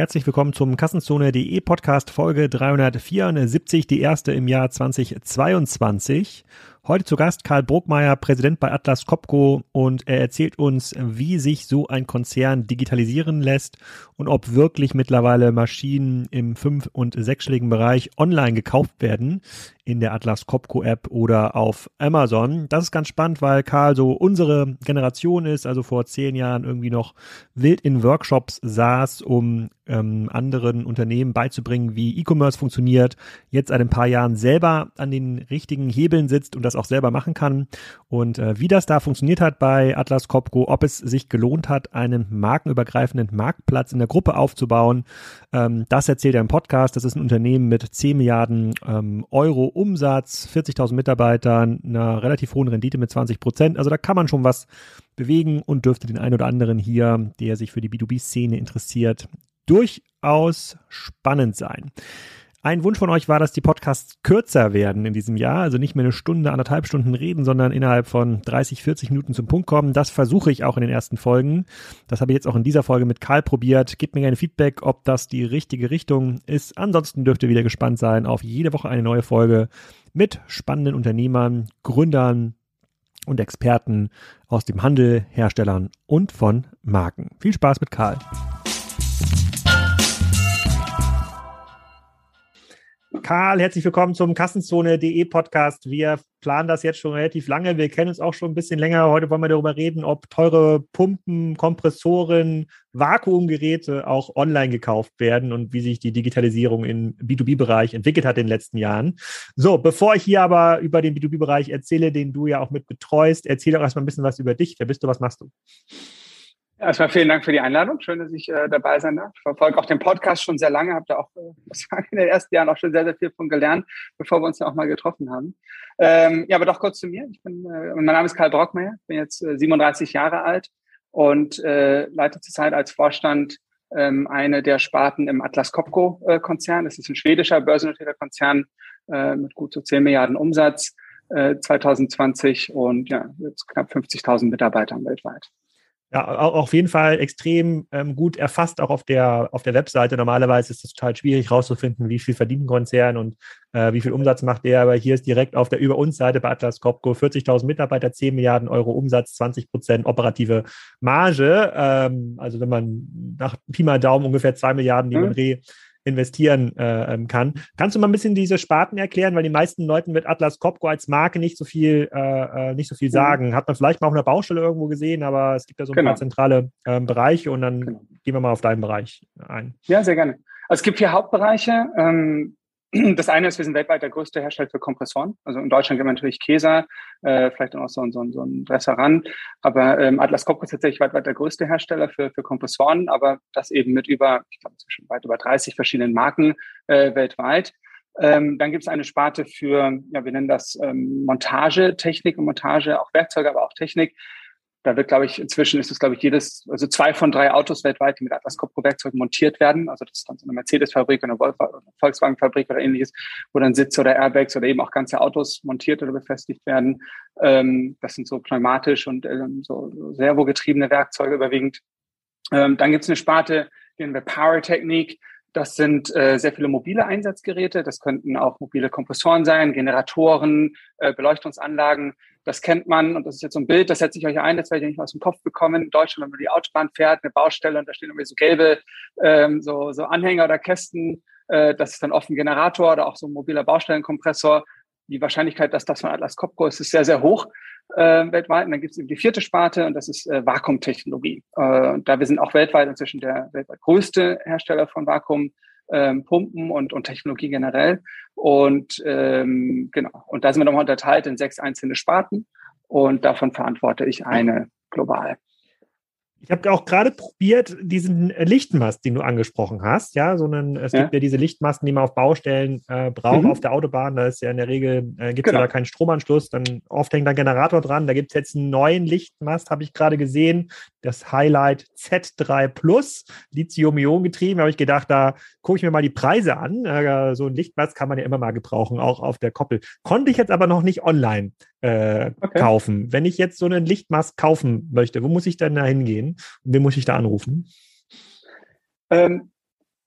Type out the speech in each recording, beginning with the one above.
Herzlich willkommen zum Kassenzone.de Podcast Folge 374, die erste im Jahr 2022. Heute zu Gast Karl Bruckmeier, Präsident bei Atlas Copco und er erzählt uns, wie sich so ein Konzern digitalisieren lässt und ob wirklich mittlerweile Maschinen im fünf- und sechsstelligen Bereich online gekauft werden in der Atlas Copco App oder auf Amazon. Das ist ganz spannend, weil Karl so unsere Generation ist, also vor zehn Jahren irgendwie noch wild in Workshops saß, um ähm, anderen Unternehmen beizubringen, wie E-Commerce funktioniert, jetzt seit ein paar Jahren selber an den richtigen Hebeln sitzt und das auch selber machen kann. Und äh, wie das da funktioniert hat bei Atlas Copco, ob es sich gelohnt hat, einen markenübergreifenden Marktplatz in der Gruppe aufzubauen, ähm, das erzählt er im Podcast. Das ist ein Unternehmen mit 10 Milliarden ähm, Euro Umsatz, 40.000 Mitarbeitern, einer relativ hohen Rendite mit 20 Prozent. Also da kann man schon was bewegen und dürfte den einen oder anderen hier, der sich für die B2B-Szene interessiert, durchaus spannend sein. Ein Wunsch von euch war, dass die Podcasts kürzer werden in diesem Jahr, also nicht mehr eine Stunde, anderthalb Stunden reden, sondern innerhalb von 30, 40 Minuten zum Punkt kommen. Das versuche ich auch in den ersten Folgen. Das habe ich jetzt auch in dieser Folge mit Karl probiert. Gebt mir gerne Feedback, ob das die richtige Richtung ist. Ansonsten dürft ihr wieder gespannt sein auf jede Woche eine neue Folge mit spannenden Unternehmern, Gründern und Experten aus dem Handel, Herstellern und von Marken. Viel Spaß mit Karl. Karl, herzlich willkommen zum Kassenzone.de Podcast. Wir planen das jetzt schon relativ lange. Wir kennen uns auch schon ein bisschen länger. Heute wollen wir darüber reden, ob teure Pumpen, Kompressoren, Vakuumgeräte auch online gekauft werden und wie sich die Digitalisierung im B2B-Bereich entwickelt hat in den letzten Jahren. So, bevor ich hier aber über den B2B-Bereich erzähle, den du ja auch mit betreust, erzähle doch erstmal ein bisschen was über dich. Wer bist du? Was machst du? Erstmal vielen Dank für die Einladung. Schön, dass ich äh, dabei sein darf. Ich verfolge auch den Podcast schon sehr lange, habe da auch äh, in den ersten Jahren auch schon sehr, sehr viel von gelernt, bevor wir uns ja auch mal getroffen haben. Ähm, ja, aber doch kurz zu mir. Ich bin, äh, mein Name ist Karl Brockmeier, bin jetzt äh, 37 Jahre alt und äh, leite zurzeit als Vorstand ähm, eine der Sparten im Atlas Copco-Konzern. Das ist ein schwedischer börsennotierter Konzern äh, mit gut so 10 Milliarden Umsatz äh, 2020 und ja, jetzt knapp 50.000 Mitarbeitern weltweit. Ja, auf jeden Fall extrem ähm, gut erfasst, auch auf der, auf der Webseite. Normalerweise ist es total schwierig rauszufinden, wie viel verdient ein Konzern und äh, wie viel Umsatz macht der. Aber hier ist direkt auf der Über uns Seite bei Atlas Copco 40.000 Mitarbeiter, 10 Milliarden Euro Umsatz, 20 Prozent operative Marge. Ähm, also wenn man nach Pi mal Daumen ungefähr 2 Milliarden, die man mhm. Re investieren äh, ähm, kann. Kannst du mal ein bisschen diese Sparten erklären, weil die meisten Leuten mit Atlas Copco als Marke nicht so viel, äh, äh, nicht so viel mhm. sagen. Hat man vielleicht mal auf einer Baustelle irgendwo gesehen, aber es gibt ja so ein genau. paar zentrale äh, Bereiche und dann genau. gehen wir mal auf deinen Bereich ein. Ja, sehr gerne. Also es gibt vier Hauptbereiche. Ähm, das eine ist, wir sind weltweit der größte Hersteller für Kompressoren. Also in Deutschland gibt man natürlich Käser, äh, vielleicht auch so, so, so ein Restaurant. Aber ähm, Atlas Copco ist tatsächlich weltweit der größte Hersteller für, für Kompressoren, aber das eben mit über, ich glaube, zwischen weit über 30 verschiedenen Marken äh, weltweit. Ähm, dann gibt es eine Sparte für, ja, wir nennen das ähm, Montagetechnik und Montage, auch Werkzeuge, aber auch Technik. Da wird, glaube ich, inzwischen ist es, glaube ich, jedes, also zwei von drei Autos weltweit, die mit Atlas Copco-Werkzeugen montiert werden. Also das ist dann so eine Mercedes-Fabrik oder eine Volkswagen-Fabrik oder ähnliches, wo dann Sitze oder Airbags oder eben auch ganze Autos montiert oder befestigt werden. Ähm, das sind so pneumatisch und ähm, so servogetriebene Werkzeuge überwiegend. Ähm, dann gibt es eine Sparte, die nennen wir Power-Technik. Das sind äh, sehr viele mobile Einsatzgeräte. Das könnten auch mobile Kompressoren sein, Generatoren, äh, Beleuchtungsanlagen. Das kennt man und das ist jetzt so ein Bild, das setze ich euch ein, das werde ich nicht aus dem Kopf bekommen. In Deutschland, wenn man die Autobahn fährt, eine Baustelle und da stehen irgendwie so gelbe ähm, so, so Anhänger oder Kästen, äh, das ist dann oft ein Generator oder auch so ein mobiler Baustellenkompressor. Die Wahrscheinlichkeit, dass das von Atlas Copco ist, ist sehr, sehr hoch äh, weltweit. Und dann gibt es eben die vierte Sparte und das ist äh, Vakuumtechnologie. Äh, da wir sind auch weltweit inzwischen der weltweit größte Hersteller von Vakuum ähm, Pumpen und, und Technologie generell. Und ähm, genau, und da sind wir nochmal unterteilt in sechs einzelne Sparten und davon verantworte ich eine global. Ich habe auch gerade probiert, diesen Lichtmast, den du angesprochen hast, ja, sondern es ja. gibt ja diese Lichtmasten, die man auf Baustellen äh, braucht, mhm. auf der Autobahn. Da ist ja in der Regel, äh, gibt es genau. ja keinen Stromanschluss, dann oft hängt ein Generator dran. Da gibt es jetzt einen neuen Lichtmast, habe ich gerade gesehen, das Highlight Z3 Plus, Lithium-Ionen getrieben. habe ich gedacht, da gucke ich mir mal die Preise an. Äh, so ein Lichtmast kann man ja immer mal gebrauchen, auch auf der Koppel. Konnte ich jetzt aber noch nicht online äh, okay. kaufen. Wenn ich jetzt so einen Lichtmast kaufen möchte, wo muss ich denn da hingehen? Und wen muss ich da anrufen? Ähm,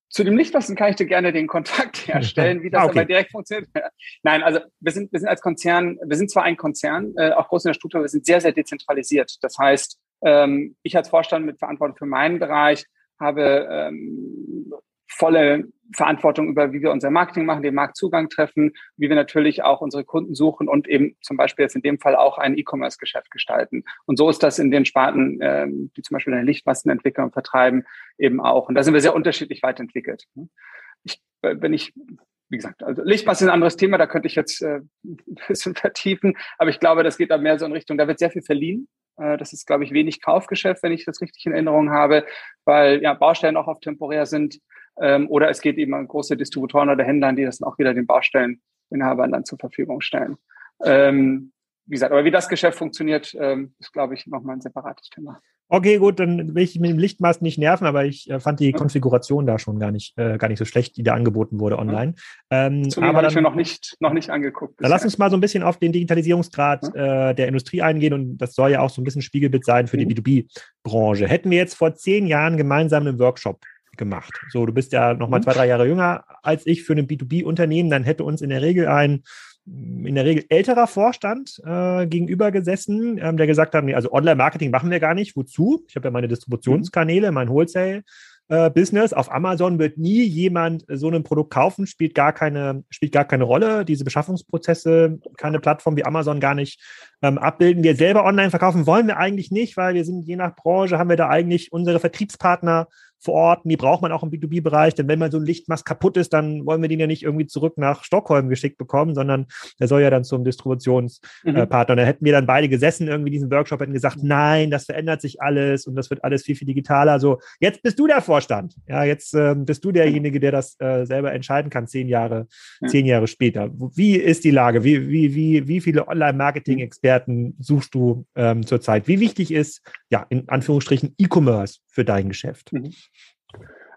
zu dem Lichtmasten kann ich dir gerne den Kontakt herstellen, wie das ah, okay. aber direkt funktioniert. Nein, also wir sind, wir sind als Konzern, wir sind zwar ein Konzern, äh, auch groß in der Struktur, wir sind sehr, sehr dezentralisiert. Das heißt, ähm, ich als Vorstand mit Verantwortung für meinen Bereich habe ähm, volle Verantwortung über, wie wir unser Marketing machen, den Marktzugang treffen, wie wir natürlich auch unsere Kunden suchen und eben zum Beispiel jetzt in dem Fall auch ein E-Commerce-Geschäft gestalten. Und so ist das in den Sparten, ähm, die zum Beispiel eine Lichtmasten entwickeln und vertreiben, eben auch. Und da sind wir sehr unterschiedlich weiterentwickelt. Ich, äh, wenn ich wie gesagt, also Lichtmasse ist ein anderes Thema, da könnte ich jetzt äh, ein bisschen vertiefen, aber ich glaube, das geht da mehr so in Richtung, da wird sehr viel verliehen. Äh, das ist, glaube ich, wenig Kaufgeschäft, wenn ich das richtig in Erinnerung habe, weil ja Baustellen auch auf temporär sind. Ähm, oder es geht eben an große Distributoren oder Händlern, die das dann auch wieder den Baustelleninhabern dann zur Verfügung stellen. Ähm, wie gesagt, aber wie das Geschäft funktioniert, ähm, ist, glaube ich, nochmal ein separates Thema. Okay, gut, dann will ich mit dem Lichtmast nicht nerven, aber ich äh, fand die ja. Konfiguration da schon gar nicht, äh, gar nicht so schlecht, die da angeboten wurde online. Ja. Ähm, aber habe ich mir noch nicht, noch nicht angeguckt. Dann lass uns mal so ein bisschen auf den Digitalisierungsgrad ja. äh, der Industrie eingehen und das soll ja auch so ein bisschen Spiegelbild sein für mhm. die B2B-Branche. Hätten wir jetzt vor zehn Jahren gemeinsam einen Workshop gemacht. So, du bist ja noch mal mhm. zwei, drei Jahre jünger als ich für ein B2B-Unternehmen, dann hätte uns in der Regel ein in der Regel älterer Vorstand äh, gegenüber gesessen, ähm, der gesagt hat, nee, also Online-Marketing machen wir gar nicht. Wozu? Ich habe ja meine Distributionskanäle, mein Wholesale. Äh, Business. Auf Amazon wird nie jemand so ein Produkt kaufen, spielt gar keine, spielt gar keine Rolle. Diese Beschaffungsprozesse keine Plattform wie Amazon gar nicht ähm, abbilden. Wir selber online verkaufen wollen wir eigentlich nicht, weil wir sind je nach Branche haben wir da eigentlich unsere Vertriebspartner vor Ort. Die braucht man auch im B2B-Bereich, denn wenn mal so ein Lichtmast kaputt ist, dann wollen wir den ja nicht irgendwie zurück nach Stockholm geschickt bekommen, sondern der soll ja dann zum Distributionspartner. Mhm. Da hätten wir dann beide gesessen, irgendwie diesen Workshop, hätten gesagt, nein, das verändert sich alles und das wird alles viel, viel digitaler. So, jetzt bist du der Vorstand. Ja, jetzt äh, bist du derjenige, der das äh, selber entscheiden kann, zehn Jahre, ja. zehn Jahre später. Wie ist die Lage? Wie, wie, wie, wie viele Online-Marketing-Experten suchst du ähm, zurzeit? Wie wichtig ist, ja, in Anführungsstrichen E-Commerce für dein Geschäft? Mhm.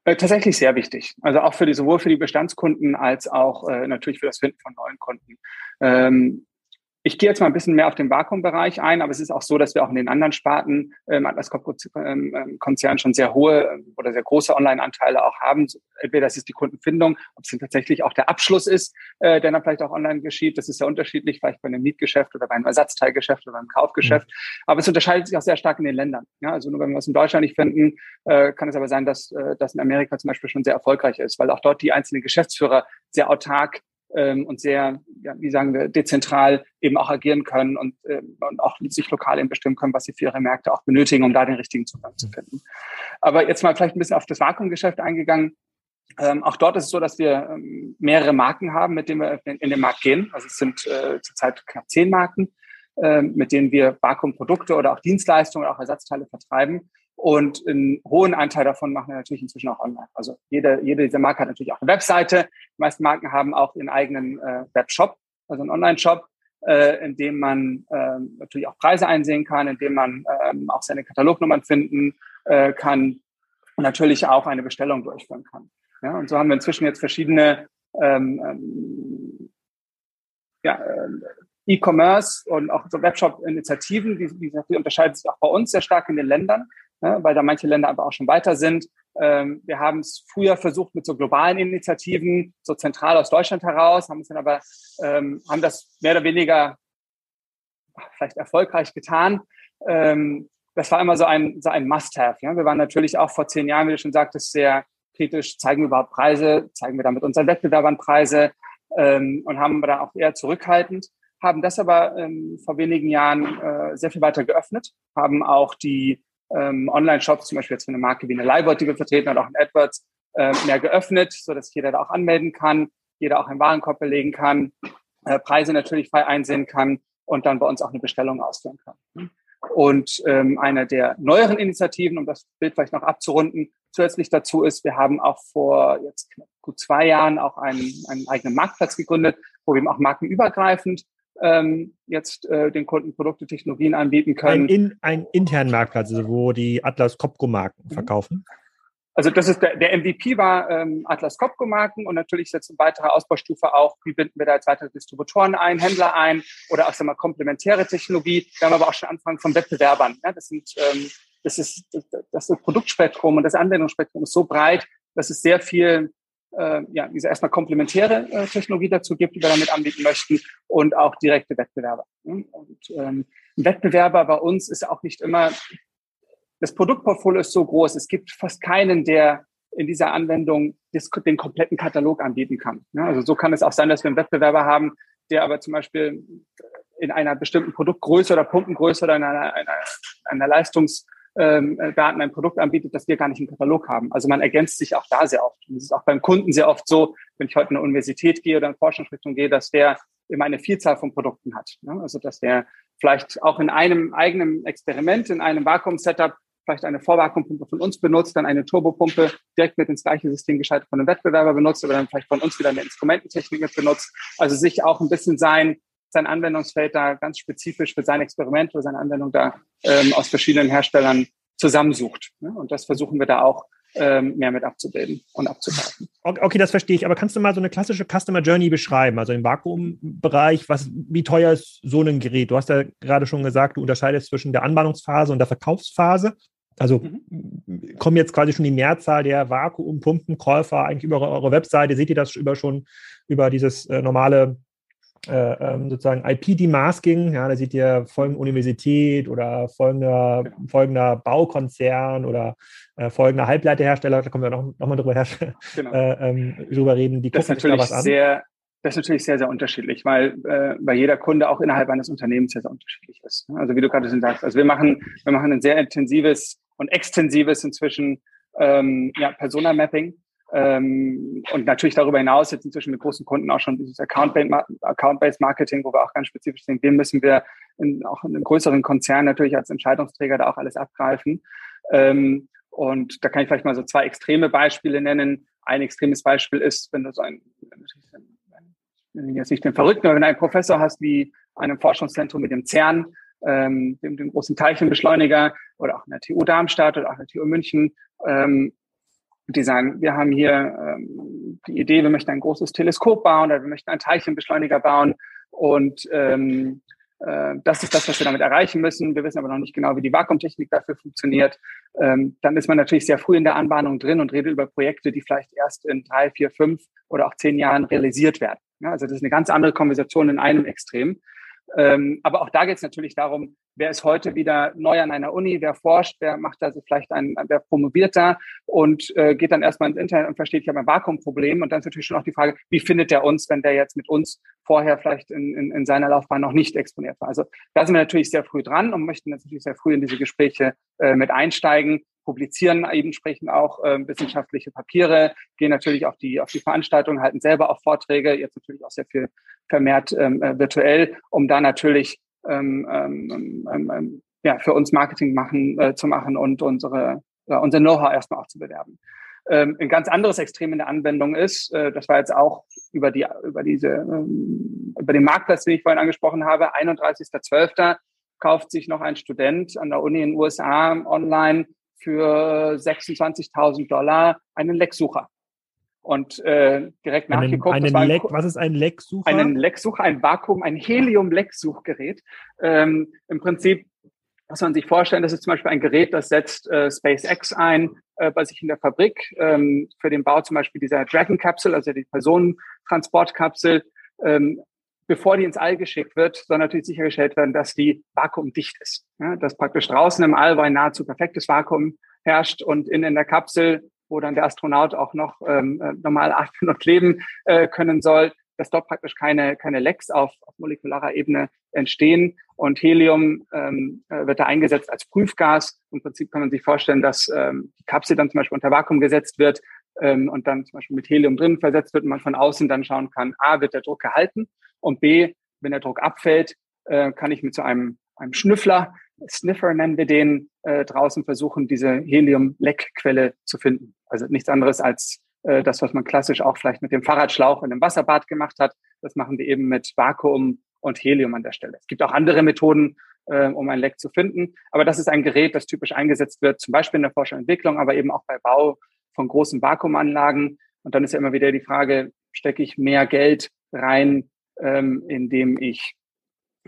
Äh, tatsächlich sehr wichtig. Also auch für die, sowohl für die Bestandskunden als auch äh, natürlich für das Finden von neuen Kunden. Ähm, ich gehe jetzt mal ein bisschen mehr auf den Vakuumbereich ein, aber es ist auch so, dass wir auch in den anderen Sparten ähm, Atlas ähm, ähm, schon sehr hohe ähm, oder sehr große Online-Anteile auch haben. Entweder das ist die Kundenfindung, ob es denn tatsächlich auch der Abschluss ist, äh, der dann vielleicht auch online geschieht. Das ist ja unterschiedlich, vielleicht bei einem Mietgeschäft oder bei einem Ersatzteilgeschäft oder einem Kaufgeschäft. Mhm. Aber es unterscheidet sich auch sehr stark in den Ländern. Ja, also nur wenn wir es in Deutschland nicht finden, äh, kann es aber sein, dass äh, das in Amerika zum Beispiel schon sehr erfolgreich ist, weil auch dort die einzelnen Geschäftsführer sehr autark ähm, und sehr, ja, wie sagen wir, dezentral eben auch agieren können und, äh, und auch sich lokal eben bestimmen können, was sie für ihre Märkte auch benötigen, um da den richtigen Zugang zu finden. Aber jetzt mal vielleicht ein bisschen auf das Vakuumgeschäft eingegangen. Ähm, auch dort ist es so, dass wir ähm, mehrere Marken haben, mit denen wir in, in den Markt gehen. Also es sind äh, zurzeit knapp zehn Marken, äh, mit denen wir Vakuumprodukte oder auch Dienstleistungen oder auch Ersatzteile vertreiben. Und einen hohen Anteil davon machen wir natürlich inzwischen auch online. Also jede, jede dieser Marke hat natürlich auch eine Webseite. Die meisten Marken haben auch ihren eigenen äh, Webshop, also einen Online-Shop, äh, in dem man äh, natürlich auch Preise einsehen kann, in dem man äh, auch seine Katalognummern finden äh, kann und natürlich auch eine Bestellung durchführen kann. Ja, und so haben wir inzwischen jetzt verschiedene ähm, ähm, ja, äh, E-Commerce und auch so Webshop-Initiativen, die, die, die unterscheiden sich auch bei uns sehr stark in den Ländern ne, weil da manche Länder aber auch schon weiter sind. Ähm, wir haben es früher versucht mit so globalen Initiativen, so zentral aus Deutschland heraus, haben es dann aber, ähm, haben das mehr oder weniger vielleicht erfolgreich getan. Ähm, das war immer so ein, so ein Must-Have. Ja? Wir waren natürlich auch vor zehn Jahren, wie du schon sagtest, sehr kritisch, zeigen wir überhaupt Preise, zeigen wir damit unseren Wettbewerbern Preise ähm, und haben da auch eher zurückhaltend, haben das aber ähm, vor wenigen Jahren äh, sehr viel weiter geöffnet, haben auch die ähm, Online-Shops, zum Beispiel jetzt für eine Marke wie eine Leibot, die wir vertreten, und auch in AdWords, äh, mehr geöffnet, so dass jeder da auch anmelden kann, jeder auch einen Warenkorb belegen kann, äh, Preise natürlich frei einsehen kann und dann bei uns auch eine Bestellung ausführen kann. Und ähm, eine der neueren Initiativen, um das Bild vielleicht noch abzurunden, zusätzlich dazu ist, wir haben auch vor jetzt gut zwei Jahren auch einen, einen eigenen Marktplatz gegründet, wo wir eben auch markenübergreifend ähm, jetzt äh, den Kunden Produkte, Technologien anbieten können. Ein, in, ein internen Marktplatz, also wo die Atlas Copco Marken mhm. verkaufen. Also das ist der, der MVP war ähm, Atlas Copco Marken und natürlich ist jetzt eine weitere Ausbaustufe auch, wie binden wir da jetzt weitere Distributoren ein, Händler ein oder auch sagen wir komplementäre Technologie. Wir haben aber auch schon Anfang von Wettbewerbern. Ja? Das sind ähm, das ist das, das Produktspektrum und das Anwendungsspektrum ist so breit, dass es sehr viel äh, ja, diese erstmal komplementäre äh, Technologie dazu gibt, die wir damit anbieten möchten und auch direkte Wettbewerber. Und ähm, ein Wettbewerber bei uns ist auch nicht immer, das Produktportfolio ist so groß, es gibt fast keinen, der in dieser Anwendung den kompletten Katalog anbieten kann. Also so kann es auch sein, dass wir einen Wettbewerber haben, der aber zum Beispiel in einer bestimmten Produktgröße oder Pumpengröße oder in einer, einer, einer Leistungs- ähm, Daten ein Produkt anbietet, das wir gar nicht im Katalog haben. Also man ergänzt sich auch da sehr oft. Und es ist auch beim Kunden sehr oft so, wenn ich heute in eine Universität gehe oder in Forschungsrichtung gehe, dass der immer eine Vielzahl von Produkten hat. Ne? Also dass der vielleicht auch in einem eigenen Experiment, in einem Vakuum-Setup vielleicht eine Vorvakuumpumpe von uns benutzt, dann eine Turbopumpe direkt mit ins gleiche System geschaltet von einem Wettbewerber benutzt, oder dann vielleicht von uns wieder eine Instrumententechnik mit benutzt. Also sich auch ein bisschen sein, sein Anwendungsfeld da ganz spezifisch für sein Experiment oder seine Anwendung da ähm, aus verschiedenen Herstellern zusammensucht. Ne? Und das versuchen wir da auch ähm, mehr mit abzubilden und abzugreifen. Okay, das verstehe ich. Aber kannst du mal so eine klassische Customer Journey beschreiben? Also im Vakuumbereich, was, wie teuer ist so ein Gerät? Du hast ja gerade schon gesagt, du unterscheidest zwischen der Anbahnungsphase und der Verkaufsphase. Also mhm. kommen jetzt quasi schon die Mehrzahl der Vakuumpumpenkäufer eigentlich über eure Webseite. Seht ihr das über schon über dieses äh, normale äh, ähm, sozusagen IP-Demasking, ja, da seht ihr folgende Universität oder folgender, genau. folgender Baukonzern oder äh, folgender Halbleiterhersteller, da kommen wir noch, noch mal drüber, genau. äh, ähm, drüber reden, die das gucken sich da was an. Sehr, das ist natürlich sehr, sehr unterschiedlich, weil, äh, weil jeder Kunde auch innerhalb eines Unternehmens sehr, sehr unterschiedlich ist. Also wie du gerade schon sagst, also wir machen, wir machen ein sehr intensives und extensives inzwischen ähm, ja, Persona-Mapping ähm, und natürlich darüber hinaus jetzt inzwischen mit großen Kunden auch schon dieses Account-Based Marketing, wo wir auch ganz spezifisch sehen, wem müssen wir in, auch in einem größeren Konzern natürlich als Entscheidungsträger da auch alles abgreifen. Ähm, und da kann ich vielleicht mal so zwei extreme Beispiele nennen. Ein extremes Beispiel ist, wenn du so ein, jetzt nicht den Verrückten, aber wenn du einen Professor hast wie einem Forschungszentrum mit dem CERN, ähm, dem, dem großen Teilchenbeschleuniger oder auch in der TU Darmstadt oder auch in der TU München, ähm, die sagen, wir haben hier ähm, die Idee, wir möchten ein großes Teleskop bauen oder wir möchten einen Teilchenbeschleuniger bauen und ähm, äh, das ist das, was wir damit erreichen müssen. Wir wissen aber noch nicht genau, wie die Vakuumtechnik dafür funktioniert. Ähm, dann ist man natürlich sehr früh in der Anbahnung drin und redet über Projekte, die vielleicht erst in drei, vier, fünf oder auch zehn Jahren realisiert werden. Also das ist eine ganz andere Konversation in einem Extrem. Ähm, aber auch da geht es natürlich darum, wer ist heute wieder neu an einer Uni, wer forscht, wer macht also vielleicht ein, wer promoviert da und äh, geht dann erstmal ins Internet und versteht, ich habe ein Vakuumproblem. Und dann ist natürlich schon auch die Frage, wie findet der uns, wenn der jetzt mit uns vorher vielleicht in, in, in seiner Laufbahn noch nicht exponiert war. Also da sind wir natürlich sehr früh dran und möchten natürlich sehr früh in diese Gespräche äh, mit einsteigen publizieren eben entsprechend auch äh, wissenschaftliche Papiere, gehen natürlich auf die auf die Veranstaltungen, halten selber auch Vorträge, jetzt natürlich auch sehr viel vermehrt ähm, äh, virtuell, um da natürlich ähm, ähm, ähm, ähm, ja, für uns Marketing machen, äh, zu machen und unsere, äh, unser Know-how erstmal auch zu bewerben. Ähm, ein ganz anderes Extrem in der Anwendung ist, äh, das war jetzt auch über die, über diese, ähm, über den Marktplatz, den ich vorhin angesprochen habe, 31.12. kauft sich noch ein Student an der Uni in den USA online für 26.000 Dollar einen Lecksucher und äh, direkt einen, nachgeguckt. Einen Leck, was ist ein Lecksucher? Einen Lecksucher, ein Vakuum, ein Helium-Lecksuchgerät. Ähm, Im Prinzip muss man sich vorstellen, das ist zum Beispiel ein Gerät, das setzt äh, SpaceX ein äh, bei sich in der Fabrik ähm, für den Bau zum Beispiel dieser Dragon Capsule, also die Personentransportkapsel. Ähm, bevor die ins All geschickt wird, soll natürlich sichergestellt werden, dass die vakuumdicht ist. Ja, dass praktisch draußen im All, wo ein nahezu perfektes Vakuum herrscht und in, in der Kapsel wo dann der Astronaut auch noch ähm, äh, normal atmen und leben äh, können soll, dass dort praktisch keine, keine Lecks auf, auf molekularer Ebene entstehen. Und Helium ähm, äh, wird da eingesetzt als Prüfgas. Im Prinzip kann man sich vorstellen, dass ähm, die Kapsel dann zum Beispiel unter Vakuum gesetzt wird ähm, und dann zum Beispiel mit Helium drin versetzt wird und man von außen dann schauen kann, A, wird der Druck gehalten und B, wenn der Druck abfällt, äh, kann ich mit so einem, einem Schnüffler Sniffer nennen wir den, äh, draußen versuchen, diese Helium-Leckquelle zu finden. Also nichts anderes als äh, das, was man klassisch auch vielleicht mit dem Fahrradschlauch in einem Wasserbad gemacht hat. Das machen wir eben mit Vakuum und Helium an der Stelle. Es gibt auch andere Methoden, äh, um ein Leck zu finden. Aber das ist ein Gerät, das typisch eingesetzt wird, zum Beispiel in der Forschung und Entwicklung, aber eben auch bei Bau von großen Vakuumanlagen. Und dann ist ja immer wieder die Frage, stecke ich mehr Geld rein, ähm, indem ich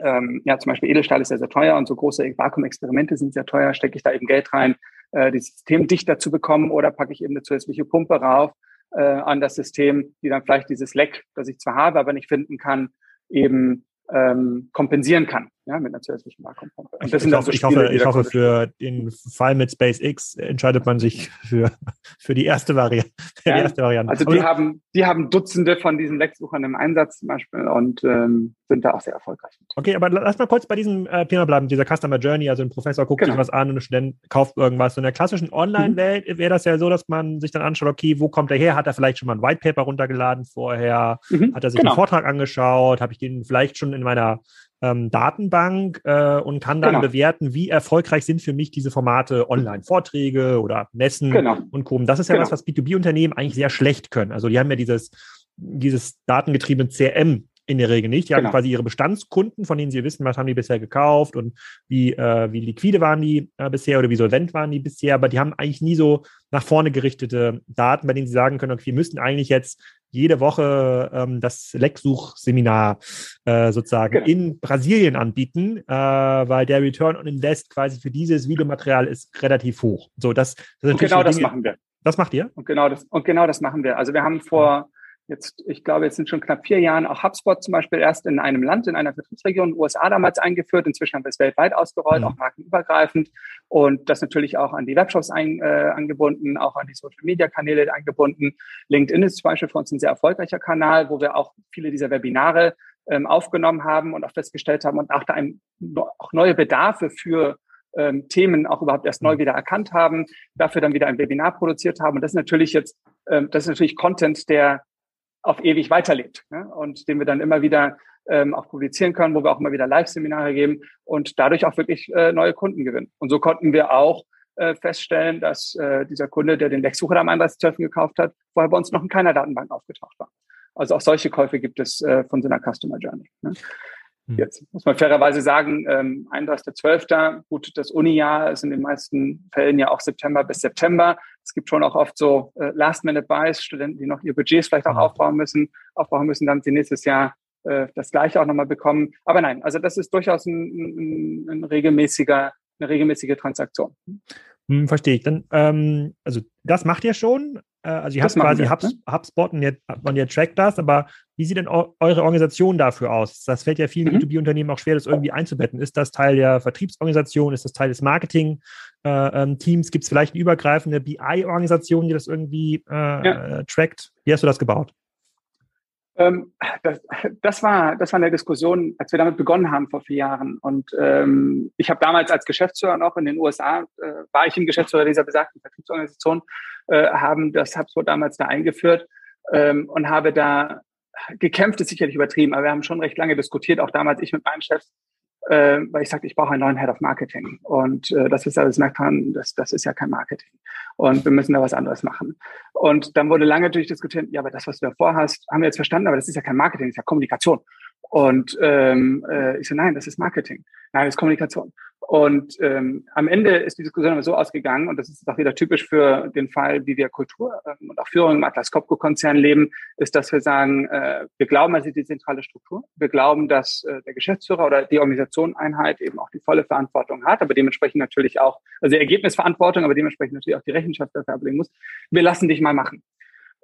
ähm, ja, zum Beispiel Edelstahl ist sehr, sehr teuer und so große Vakuumexperimente sind sehr teuer, stecke ich da eben Geld rein, äh, das System dichter zu bekommen oder packe ich eben eine zusätzliche Pumpe rauf äh, an das System, die dann vielleicht dieses Leck, das ich zwar habe, aber nicht finden kann, eben ähm, kompensieren kann ja, mit einer zusätzlichen Vakuumpumpe. Und das ich, sind hoffe, so Spiele, ich hoffe, ich hoffe für den Fall mit SpaceX entscheidet man sich für, für die erste Variante. Ja, die erste Variante. Also die haben, die haben Dutzende von diesen Lecksuchern im Einsatz zum Beispiel und ähm, sind da auch sehr erfolgreich. Okay, aber lass mal kurz bei diesem äh, Thema bleiben, dieser Customer Journey. Also ein Professor guckt genau. sich was an und ein Student kauft irgendwas. in der klassischen Online-Welt mhm. wäre das ja so, dass man sich dann anschaut, okay, wo kommt er her? Hat er vielleicht schon mal ein White Paper runtergeladen vorher? Mhm. Hat er sich genau. einen Vortrag angeschaut? Habe ich den vielleicht schon in meiner ähm, Datenbank äh, und kann dann genau. bewerten, wie erfolgreich sind für mich diese Formate Online-Vorträge oder Messen genau. und Co. Das ist ja genau. was, was B2B-Unternehmen eigentlich sehr schlecht können. Also die haben ja dieses, dieses datengetriebene CRM in der Regel nicht. Die genau. haben quasi ihre Bestandskunden, von denen sie wissen, was haben die bisher gekauft und wie, äh, wie liquide waren die äh, bisher oder wie solvent waren die bisher. Aber die haben eigentlich nie so nach vorne gerichtete Daten, bei denen sie sagen können, okay, wir müssen eigentlich jetzt jede Woche ähm, das Lecksuch-Seminar äh, sozusagen genau. in Brasilien anbieten, äh, weil der Return on Invest quasi für dieses Videomaterial ist relativ hoch. So, das, das ist genau das machen wir. Das macht ihr? Und genau das, und genau das machen wir. Also wir haben vor jetzt, ich glaube, jetzt sind schon knapp vier Jahren auch HubSpot zum Beispiel erst in einem Land, in einer Vertriebsregion, USA damals eingeführt. Inzwischen haben wir es weltweit ausgerollt, mhm. auch markenübergreifend und das natürlich auch an die Webshops ein, äh, angebunden, auch an die Social Media Kanäle eingebunden. LinkedIn ist zum Beispiel für uns ein sehr erfolgreicher Kanal, wo wir auch viele dieser Webinare ähm, aufgenommen haben und auch festgestellt haben und auch da ein, auch neue Bedarfe für ähm, Themen auch überhaupt erst neu mhm. wieder erkannt haben, dafür dann wieder ein Webinar produziert haben. Und das ist natürlich jetzt, ähm, das ist natürlich Content, der auf ewig weiterlebt ne? und den wir dann immer wieder ähm, auch publizieren können, wo wir auch immer wieder Live-Seminare geben und dadurch auch wirklich äh, neue Kunden gewinnen. Und so konnten wir auch äh, feststellen, dass äh, dieser Kunde, der den Lexsucher am 31.12. gekauft hat, vorher bei uns noch in keiner Datenbank aufgetaucht war. Also auch solche Käufe gibt es äh, von so einer Customer Journey. Ne? Hm. Jetzt muss man fairerweise sagen, ähm, 31.12., gut, das Uni-Jahr ist in den meisten Fällen ja auch September bis September. Es gibt schon auch oft so äh, Last-Minute-Buys, Studenten, die noch ihr Budgets vielleicht auch mhm. aufbauen müssen, aufbauen müssen, damit sie nächstes Jahr äh, das Gleiche auch nochmal bekommen. Aber nein, also das ist durchaus ein, ein, ein regelmäßiger, eine regelmäßige Transaktion. Hm, verstehe ich. Dann, ähm, also das macht ihr schon. Äh, also ihr das habt quasi wir, Hubs, ne? HubSpot und ihr, und ihr trackt das, aber wie sieht denn eure Organisation dafür aus? Das fällt ja vielen mhm. B2B-Unternehmen auch schwer, das irgendwie einzubetten. Ist das Teil der Vertriebsorganisation? Ist das Teil des Marketing-Teams? Äh, ähm, Gibt es vielleicht eine übergreifende BI-Organisation, die das irgendwie äh, ja. trackt? Wie hast du das gebaut? Ähm, das, das, war, das war eine Diskussion, als wir damit begonnen haben vor vier Jahren. Und ähm, ich habe damals als Geschäftsführer noch in den USA, äh, war ich im Geschäftsführer dieser besagten Vertriebsorganisation, äh, haben das HubSpot damals da eingeführt ähm, und habe da gekämpft, ist sicherlich übertrieben, aber wir haben schon recht lange diskutiert, auch damals ich mit meinen Chefs, äh, weil ich sagte, ich brauche einen neuen Head of Marketing. Und äh, das ist alles merkt man, das, das ist ja kein Marketing. Und wir müssen da was anderes machen. Und dann wurde lange natürlich diskutiert, ja, aber das, was du davor hast, haben wir jetzt verstanden, aber das ist ja kein Marketing, das ist ja Kommunikation. Und ähm, äh, ich so, nein, das ist Marketing. Nein, das ist Kommunikation. Und ähm, am Ende ist die Diskussion aber so ausgegangen, und das ist auch wieder typisch für den Fall, wie wir Kultur ähm, und auch Führung im Atlas Copco-Konzern leben, ist, dass wir sagen, äh, wir glauben also die zentrale Struktur. Wir glauben, dass äh, der Geschäftsführer oder die Organisationseinheit eben auch die volle Verantwortung hat, aber dementsprechend natürlich auch, also die Ergebnisverantwortung, aber dementsprechend natürlich auch die Rechenschaft dafür ablegen muss. Wir lassen dich mal machen.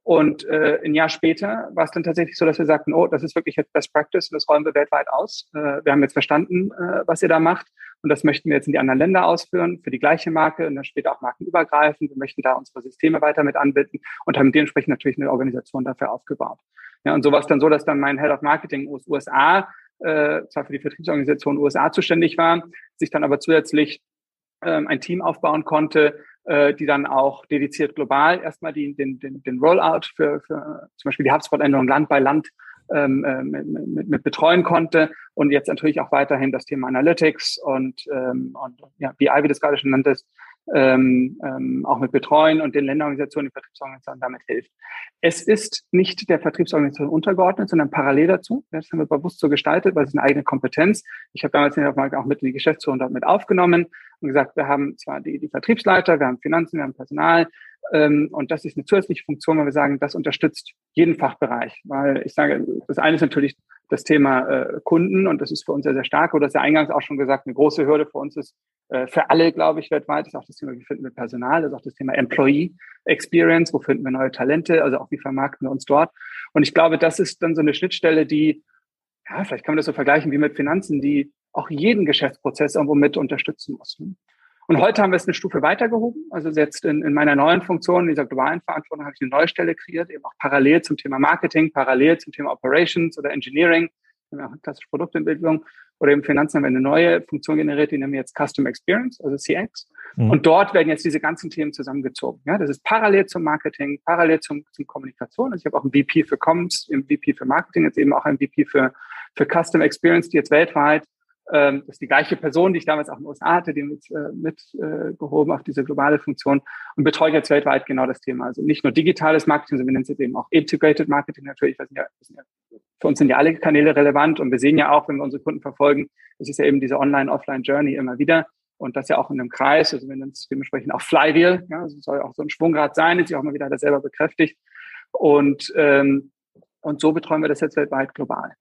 Und äh, ein Jahr später war es dann tatsächlich so, dass wir sagten, oh, das ist wirklich jetzt Best Practice und das rollen wir weltweit aus. Äh, wir haben jetzt verstanden, äh, was ihr da macht und das möchten wir jetzt in die anderen Länder ausführen für die gleiche Marke und dann später auch markenübergreifend. Wir möchten da unsere Systeme weiter mit anbinden und haben dementsprechend natürlich eine Organisation dafür aufgebaut. Ja, und so war es dann so, dass dann mein Head of Marketing aus USA, äh, zwar für die Vertriebsorganisation USA zuständig war, sich dann aber zusätzlich ähm, ein Team aufbauen konnte, äh, die dann auch dediziert global erstmal die, den, den, den Rollout für, für zum Beispiel die HubSpot-Änderung Land bei Land ähm, äh, mit, mit, mit betreuen konnte. Und jetzt natürlich auch weiterhin das Thema Analytics und, ähm, und ja, BI, wie du es gerade schon nanntest, ähm, ähm, auch mit betreuen und den Länderorganisationen, die Vertriebsorganisationen damit hilft. Es ist nicht der Vertriebsorganisation untergeordnet, sondern parallel dazu. Das haben wir bewusst so gestaltet, weil es eine eigene Kompetenz. Ich habe damals den auch mit in die Geschäftsführung dort mit aufgenommen und gesagt, wir haben zwar die, die Vertriebsleiter, wir haben Finanzen, wir haben Personal, ähm, und das ist eine zusätzliche Funktion, weil wir sagen, das unterstützt jeden Fachbereich. Weil ich sage, das eine ist natürlich das Thema äh, Kunden und das ist für uns sehr, sehr stark. Oder das ist ja eingangs auch schon gesagt, eine große Hürde für uns ist, äh, für alle, glaube ich, weltweit, ist auch das Thema, wie finden wir Personal, das ist auch das Thema Employee Experience, wo finden wir neue Talente, also auch wie vermarkten wir uns dort. Und ich glaube, das ist dann so eine Schnittstelle, die, ja, vielleicht kann man das so vergleichen wie mit Finanzen, die auch jeden Geschäftsprozess irgendwo mit unterstützen muss. Ne? Und heute haben wir es eine Stufe weitergehoben. Also jetzt in, in meiner neuen Funktion, in dieser globalen Verantwortung, habe ich eine neue Stelle kreiert, eben auch parallel zum Thema Marketing, parallel zum Thema Operations oder Engineering, klassische Produktentwicklung oder eben Finanzen haben wir eine neue Funktion generiert, die nennen wir jetzt Custom Experience, also CX. Mhm. Und dort werden jetzt diese ganzen Themen zusammengezogen. Ja, das ist parallel zum Marketing, parallel zum, zum Kommunikation. Also ich habe auch einen VP für Comms, einen VP für Marketing, jetzt eben auch einen VP für, für Custom Experience, die jetzt weltweit ähm, das ist die gleiche Person, die ich damals auch in den USA hatte, die mit, äh, mit äh, gehoben auf diese globale Funktion und betreut jetzt weltweit genau das Thema. Also nicht nur digitales Marketing, sondern wir nennen es jetzt eben auch Integrated Marketing natürlich. Sind ja, sind ja, für uns sind ja alle Kanäle relevant und wir sehen ja auch, wenn wir unsere Kunden verfolgen, es ist ja eben diese Online-Offline-Journey immer wieder und das ja auch in einem Kreis, also wir nennen es dementsprechend auch Flywheel, ja, also soll auch so ein Schwungrad sein, ist ja auch immer wieder das selber bekräftigt und, ähm, und so betreuen wir das jetzt weltweit global.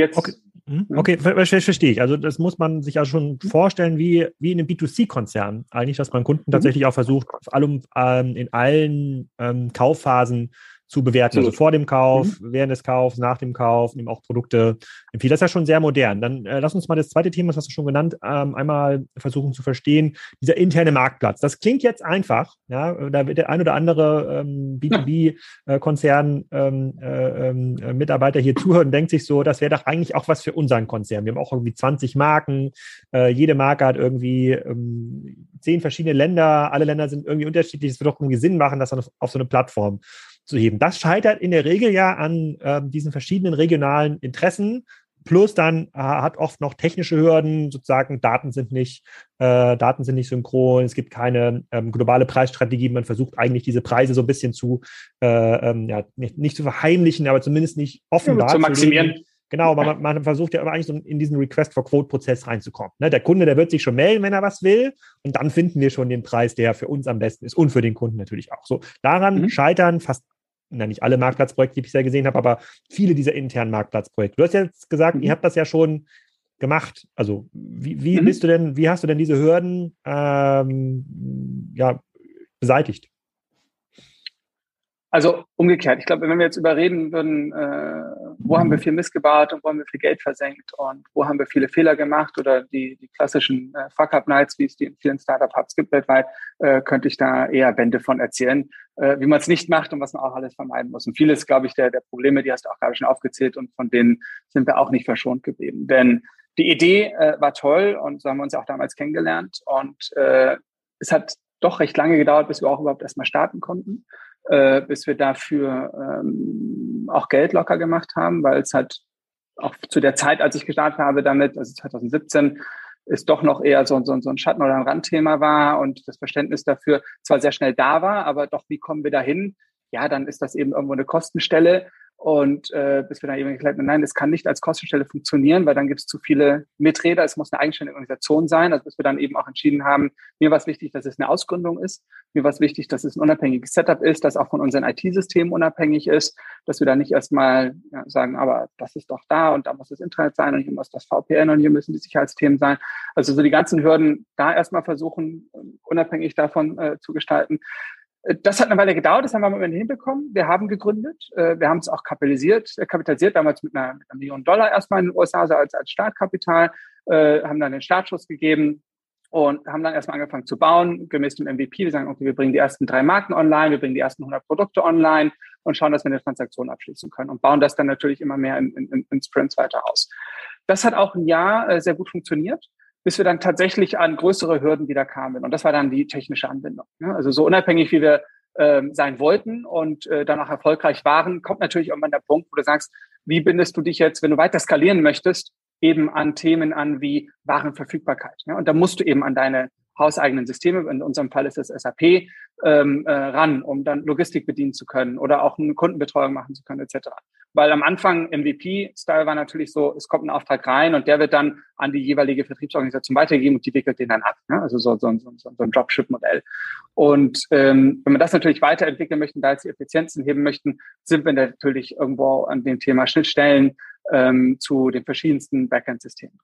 Jetzt okay. Mhm. Okay, verstehe ich. Also das muss man sich ja schon mhm. vorstellen, wie, wie in einem B2C-Konzern eigentlich, dass man Kunden tatsächlich auch versucht, vor allem ähm, in allen ähm, Kaufphasen zu bewerten. Also vor dem Kauf, mhm. während des Kaufs, nach dem Kauf, eben auch Produkte empfiehlt. Das ist ja schon sehr modern. Dann äh, lass uns mal das zweite Thema, das hast du schon genannt, ähm, einmal versuchen zu verstehen. Dieser interne Marktplatz. Das klingt jetzt einfach. Ja, da wird der ein oder andere ähm, B2B-Konzern ähm, äh, ähm, äh, Mitarbeiter hier zuhören und denkt sich so, das wäre doch eigentlich auch was für unseren Konzern. Wir haben auch irgendwie 20 Marken. Äh, jede Marke hat irgendwie ähm, zehn verschiedene Länder. Alle Länder sind irgendwie unterschiedlich. Es wird doch irgendwie Sinn machen, das auf, auf so eine Plattform zu heben. Das scheitert in der Regel ja an äh, diesen verschiedenen regionalen Interessen. Plus dann äh, hat oft noch technische Hürden, sozusagen Daten sind nicht, äh, Daten sind nicht synchron, es gibt keine ähm, globale Preisstrategie. Man versucht eigentlich diese Preise so ein bisschen zu, äh, ähm, ja, nicht, nicht, zu verheimlichen, aber zumindest nicht offenbar ja, zu maximieren. Genau, man, man versucht ja immer eigentlich so in diesen Request-for-Quote-Prozess reinzukommen. Ne? Der Kunde, der wird sich schon melden, wenn er was will, und dann finden wir schon den Preis, der für uns am besten ist und für den Kunden natürlich auch. So daran mhm. scheitern fast na, nicht alle Marktplatzprojekte, die ich bisher gesehen habe, aber viele dieser internen Marktplatzprojekte. Du hast jetzt gesagt, mhm. ihr habt das ja schon gemacht. Also wie, wie mhm. bist du denn, wie hast du denn diese Hürden ähm, ja, beseitigt? Also umgekehrt. Ich glaube, wenn wir jetzt überreden würden, äh, wo haben wir viel missgebaut und wo haben wir viel Geld versenkt und wo haben wir viele Fehler gemacht oder die, die klassischen äh, Fuck-Up-Nights, wie es die in vielen Startup-Hubs gibt weltweit, äh, könnte ich da eher Bände von erzählen, äh, wie man es nicht macht und was man auch alles vermeiden muss. Und vieles, glaube ich, der, der Probleme, die hast du auch gerade schon aufgezählt und von denen sind wir auch nicht verschont geblieben. Denn die Idee äh, war toll und so haben wir uns auch damals kennengelernt und äh, es hat doch recht lange gedauert, bis wir auch überhaupt erstmal starten konnten äh, bis wir dafür ähm, auch Geld locker gemacht haben, weil es halt auch zu der Zeit, als ich gestartet habe damit, also 2017, ist doch noch eher so, so, so ein Schatten- oder ein Randthema war und das Verständnis dafür zwar sehr schnell da war, aber doch, wie kommen wir dahin? Ja, dann ist das eben irgendwo eine Kostenstelle und äh, bis wir dann eben geklärt haben, nein, es kann nicht als Kostenstelle funktionieren, weil dann gibt es zu viele Miträder, es muss eine eigenständige Organisation sein. Also bis wir dann eben auch entschieden haben, mir war es wichtig, dass es eine Ausgründung ist, mir war es wichtig, dass es ein unabhängiges Setup ist, das auch von unseren IT-Systemen unabhängig ist, dass wir da nicht erstmal ja, sagen, aber das ist doch da und da muss das Internet sein und hier muss das VPN und hier müssen die Sicherheitsthemen sein. Also so die ganzen Hürden da erstmal versuchen, unabhängig davon äh, zu gestalten. Äh, das hat eine Weile gedauert, das haben wir am Ende hinbekommen. Wir haben gegründet, äh, wir haben es auch kapitalisiert, äh, kapitalisiert damals mit einer, mit einer Million Dollar erstmal in den USA, also als, als Startkapital, haben dann den Startschuss gegeben und haben dann erstmal angefangen zu bauen, gemäß dem MVP. Wir sagen, okay, wir bringen die ersten drei Marken online, wir bringen die ersten 100 Produkte online und schauen, dass wir eine Transaktion abschließen können und bauen das dann natürlich immer mehr in, in, in Sprints weiter aus. Das hat auch ein Jahr sehr gut funktioniert bis wir dann tatsächlich an größere Hürden wieder kamen. Und das war dann die technische Anbindung. Also so unabhängig, wie wir ähm, sein wollten und äh, dann erfolgreich waren, kommt natürlich irgendwann der Punkt, wo du sagst, wie bindest du dich jetzt, wenn du weiter skalieren möchtest, eben an Themen an wie Warenverfügbarkeit. Ja? Und da musst du eben an deine hauseigenen Systeme, in unserem Fall ist es SAP, ähm, äh, ran, um dann Logistik bedienen zu können oder auch eine Kundenbetreuung machen zu können, etc. Weil am Anfang MVP-Style war natürlich so, es kommt ein Auftrag rein und der wird dann an die jeweilige Vertriebsorganisation weitergegeben und die wickelt den dann ab. Ne? Also so, so, so, so ein Dropship-Modell. Und ähm, wenn wir das natürlich weiterentwickeln möchten, da jetzt die Effizienzen heben möchten, sind wir natürlich irgendwo an dem Thema Schnittstellen ähm, zu den verschiedensten Backend-Systemen.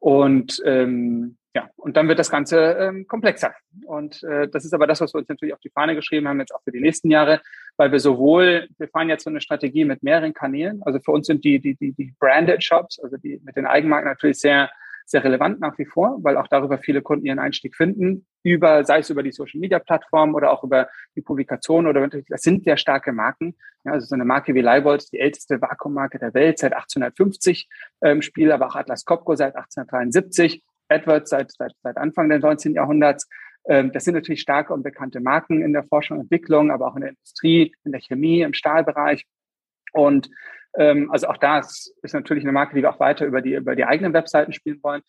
Und ähm, ja, und dann wird das Ganze ähm, komplexer. Und äh, das ist aber das, was wir uns natürlich auf die Fahne geschrieben haben, jetzt auch für die nächsten Jahre, weil wir sowohl, wir fahren jetzt so eine Strategie mit mehreren Kanälen. Also für uns sind die, die, die, die Branded Shops, also die mit den Eigenmarken natürlich sehr, sehr relevant nach wie vor, weil auch darüber viele Kunden ihren Einstieg finden, über, sei es über die Social Media Plattform oder auch über die Publikation oder das sind sehr starke Marken. Ja, also so eine Marke wie Leibold, die älteste Vakuummarke der Welt seit 1850 ähm, Spiel, aber auch Atlas Copco seit 1873 Edwards seit, seit, seit Anfang des 19. Jahrhunderts. Ähm, das sind natürlich starke und bekannte Marken in der Forschung und Entwicklung, aber auch in der Industrie, in der Chemie, im Stahlbereich. Und ähm, also auch das ist natürlich eine Marke, die wir auch weiter über die, über die eigenen Webseiten spielen wollen.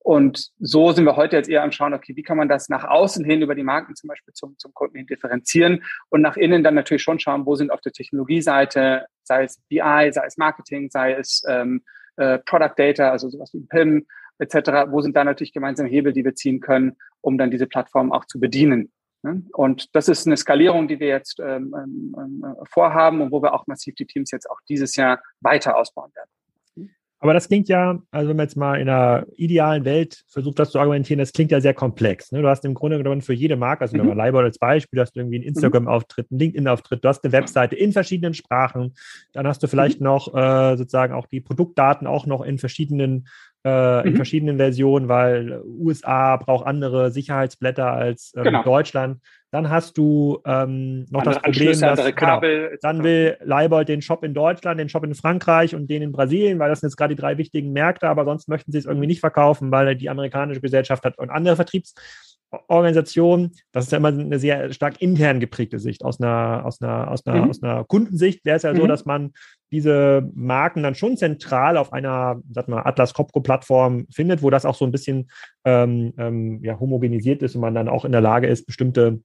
Und so sind wir heute jetzt eher am Schauen, okay, wie kann man das nach außen hin über die Marken zum Beispiel zum, zum Kunden hin differenzieren und nach innen dann natürlich schon schauen, wo sind auf der Technologieseite, sei es BI, sei es Marketing, sei es ähm, äh, Product Data, also sowas wie PIM, etc., wo sind da natürlich gemeinsame Hebel, die wir ziehen können, um dann diese Plattform auch zu bedienen. Und das ist eine Skalierung, die wir jetzt ähm, ähm, ähm, vorhaben und wo wir auch massiv die Teams jetzt auch dieses Jahr weiter ausbauen werden. Aber das klingt ja, also wenn man jetzt mal in einer idealen Welt versucht, das zu argumentieren, das klingt ja sehr komplex. Ne? Du hast im Grunde genommen für jede Marke, also mhm. wenn man Leibold als Beispiel, hast du irgendwie einen mhm. Instagram-Auftritt, einen LinkedIn-Auftritt, du hast eine Webseite in verschiedenen Sprachen, dann hast du vielleicht mhm. noch äh, sozusagen auch die Produktdaten auch noch in verschiedenen äh, in mhm. verschiedenen Versionen, weil USA braucht andere Sicherheitsblätter als ähm, genau. Deutschland. Dann hast du ähm, noch andere das Problem, dass Kabel, genau, dann will Leibold den Shop in Deutschland, den Shop in Frankreich und den in Brasilien, weil das sind jetzt gerade die drei wichtigen Märkte, aber sonst möchten sie es irgendwie nicht verkaufen, weil die amerikanische Gesellschaft hat und andere Vertriebs Organisation, das ist ja immer eine sehr stark intern geprägte Sicht. Aus einer, aus einer, aus einer, mhm. aus einer Kundensicht wäre es ja mhm. so, dass man diese Marken dann schon zentral auf einer, sag mal, Atlas Copco-Plattform findet, wo das auch so ein bisschen ähm, ähm, ja, homogenisiert ist und man dann auch in der Lage ist, bestimmte,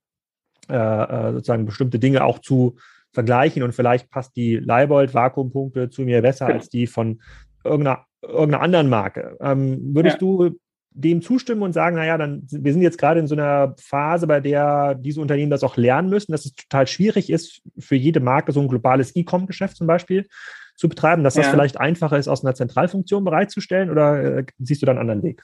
äh, äh sozusagen bestimmte Dinge auch zu vergleichen und vielleicht passt die Leibold-Vakuumpunkte zu mir besser genau. als die von irgendeiner, irgendeiner anderen Marke. Ähm, würdest ja. du dem zustimmen und sagen, naja, dann, wir sind jetzt gerade in so einer Phase, bei der diese Unternehmen das auch lernen müssen, dass es total schwierig ist, für jede Marke so ein globales E-Com-Geschäft zum Beispiel zu betreiben, dass das vielleicht einfacher ist, aus einer Zentralfunktion bereitzustellen oder äh, siehst du da einen anderen Weg?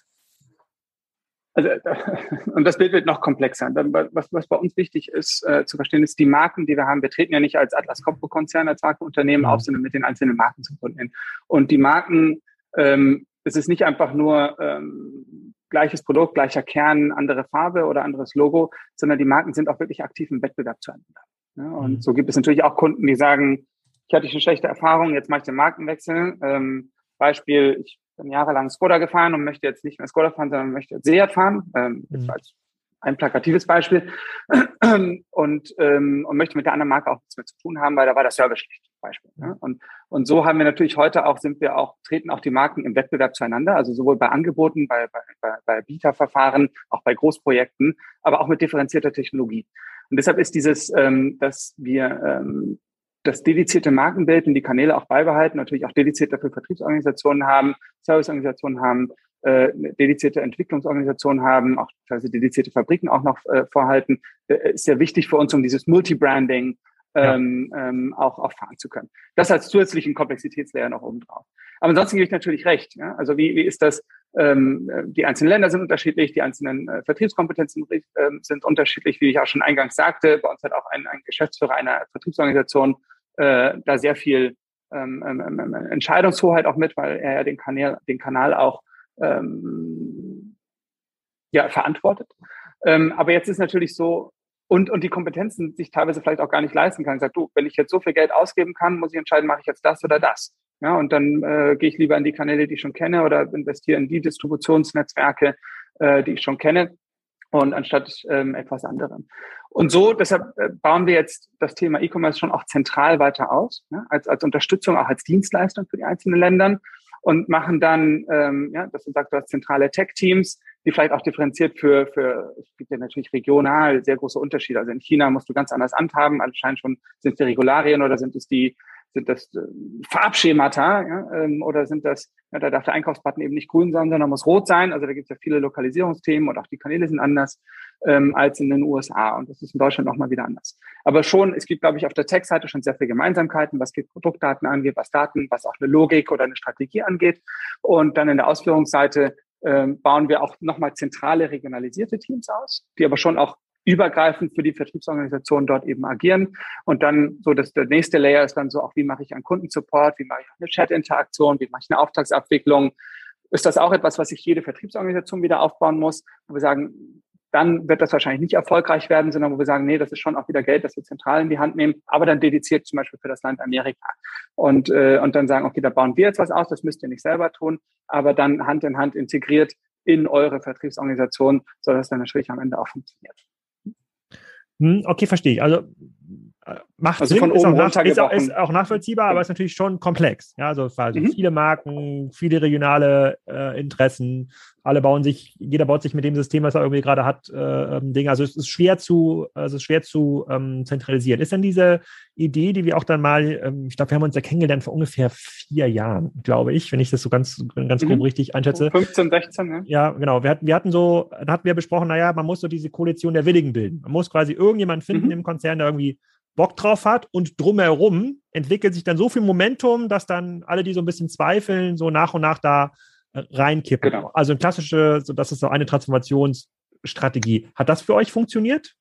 Also, und das Bild wird noch komplexer. Was, was bei uns wichtig ist äh, zu verstehen, ist die Marken, die wir haben. Wir treten ja nicht als Atlas Copco-Konzern, als Markenunternehmen auf, sondern mit den einzelnen Marken zu verbinden. Und die Marken ähm, es ist nicht einfach nur ähm, gleiches Produkt, gleicher Kern, andere Farbe oder anderes Logo, sondern die Marken sind auch wirklich aktiv im Wettbewerb zueinander. Ja, und mhm. so gibt es natürlich auch Kunden, die sagen, ich hatte eine schlechte Erfahrung, jetzt mache ich den Markenwechsel. Ähm, Beispiel, ich bin jahrelang Skoda gefahren und möchte jetzt nicht mehr Skoda fahren, sondern möchte jetzt Seat fahren. Ähm, mhm. als ein plakatives Beispiel und, ähm, und möchte mit der anderen Marke auch nichts mehr zu tun haben, weil da war der Service schlecht. Beispiel. Ja. Und, und so haben wir natürlich heute auch, sind wir auch, treten auch die Marken im Wettbewerb zueinander, also sowohl bei Angeboten, bei, bei, bei, bei Bieterverfahren, auch bei Großprojekten, aber auch mit differenzierter Technologie. Und deshalb ist dieses, ähm, dass wir ähm, das dedizierte Markenbild und die Kanäle auch beibehalten, natürlich auch dediziert dafür Vertriebsorganisationen haben, Serviceorganisationen haben, äh, dedizierte Entwicklungsorganisationen haben, auch teilweise dedizierte Fabriken auch noch äh, vorhalten, äh, ist sehr wichtig für uns, um dieses Multibranding ähm, ähm, auch, auch fahren zu können. Das als zusätzlichen Komplexitätslayer noch oben drauf. Aber ansonsten gebe ich natürlich recht. Ja? Also wie, wie ist das? Ähm, die einzelnen Länder sind unterschiedlich, die einzelnen äh, Vertriebskompetenzen äh, sind unterschiedlich, wie ich auch schon eingangs sagte. Bei uns hat auch ein, ein Geschäftsführer einer Vertriebsorganisation äh, da sehr viel ähm, ähm, ähm Entscheidungshoheit auch mit, weil er ja den Kanal, den Kanal auch ähm, ja, verantwortet. Ähm, aber jetzt ist natürlich so, und, und die Kompetenzen sich teilweise vielleicht auch gar nicht leisten kann. Sagt, du, wenn ich jetzt so viel Geld ausgeben kann, muss ich entscheiden, mache ich jetzt das oder das. Ja, und dann äh, gehe ich lieber in die Kanäle, die ich schon kenne, oder investiere in die Distributionsnetzwerke, äh, die ich schon kenne, und anstatt ähm, etwas anderem. Und so, deshalb äh, bauen wir jetzt das Thema E-Commerce schon auch zentral weiter aus, ja, als, als Unterstützung, auch als Dienstleistung für die einzelnen Ländern und machen dann, ähm, ja, dass du sagst, du hast zentrale Tech-Teams, die vielleicht auch differenziert für, für, es gibt ja natürlich regional sehr große Unterschiede. Also in China musst du ganz anders handhaben, anscheinend schon sind es die Regularien oder sind es die, sind das äh, Farbschemata, ja, ähm, oder sind das, ja, da darf der Einkaufsbutton eben nicht grün sein, sondern muss rot sein. Also da gibt es ja viele Lokalisierungsthemen und auch die Kanäle sind anders. Ähm, als in den USA. Und das ist in Deutschland nochmal wieder anders. Aber schon, es gibt, glaube ich, auf der Tech-Seite schon sehr viele Gemeinsamkeiten, was geht Produktdaten angeht, was Daten, was auch eine Logik oder eine Strategie angeht. Und dann in der Ausführungsseite ähm, bauen wir auch nochmal zentrale regionalisierte Teams aus, die aber schon auch übergreifend für die Vertriebsorganisation dort eben agieren. Und dann so, dass der nächste Layer ist dann so auch, wie mache ich einen Kundensupport, wie mache ich eine Chat-Interaktion, wie mache ich eine Auftragsabwicklung. Ist das auch etwas, was sich jede Vertriebsorganisation wieder aufbauen muss, wo wir sagen, dann wird das wahrscheinlich nicht erfolgreich werden, sondern wo wir sagen, nee, das ist schon auch wieder Geld, das wir zentral in die Hand nehmen, aber dann dediziert zum Beispiel für das Land Amerika. Und, äh, und dann sagen, okay, da bauen wir jetzt was aus, das müsst ihr nicht selber tun, aber dann Hand in Hand integriert in eure Vertriebsorganisation, sodass dann natürlich am Ende auch funktioniert. Hm, okay, verstehe ich. Also macht also Sinn, von oben ist, auch ist, auch, ist auch nachvollziehbar, aber ist natürlich schon komplex. Ja, also, also mhm. viele Marken, viele regionale äh, Interessen, alle bauen sich, jeder baut sich mit dem System, was er irgendwie gerade hat, äh, ähm, Dinge. Also es ist schwer zu, also es ist schwer zu ähm, zentralisieren. Ist denn diese Idee, die wir auch dann mal, ähm, ich glaube, wir haben uns ja kennengelernt vor ungefähr vier Jahren, glaube ich, wenn ich das so ganz, ganz mhm. grob richtig einschätze. 15, 16, ne? Ja, genau. Wir hatten, wir hatten so, da hatten wir besprochen, naja, man muss so diese Koalition der Willigen bilden. Man muss quasi irgendjemand finden mhm. im Konzern, der irgendwie Bock drauf hat und drumherum entwickelt sich dann so viel Momentum, dass dann alle, die so ein bisschen zweifeln, so nach und nach da reinkippen. Genau. Also eine klassische, so das ist so eine Transformationsstrategie. Hat das für euch funktioniert?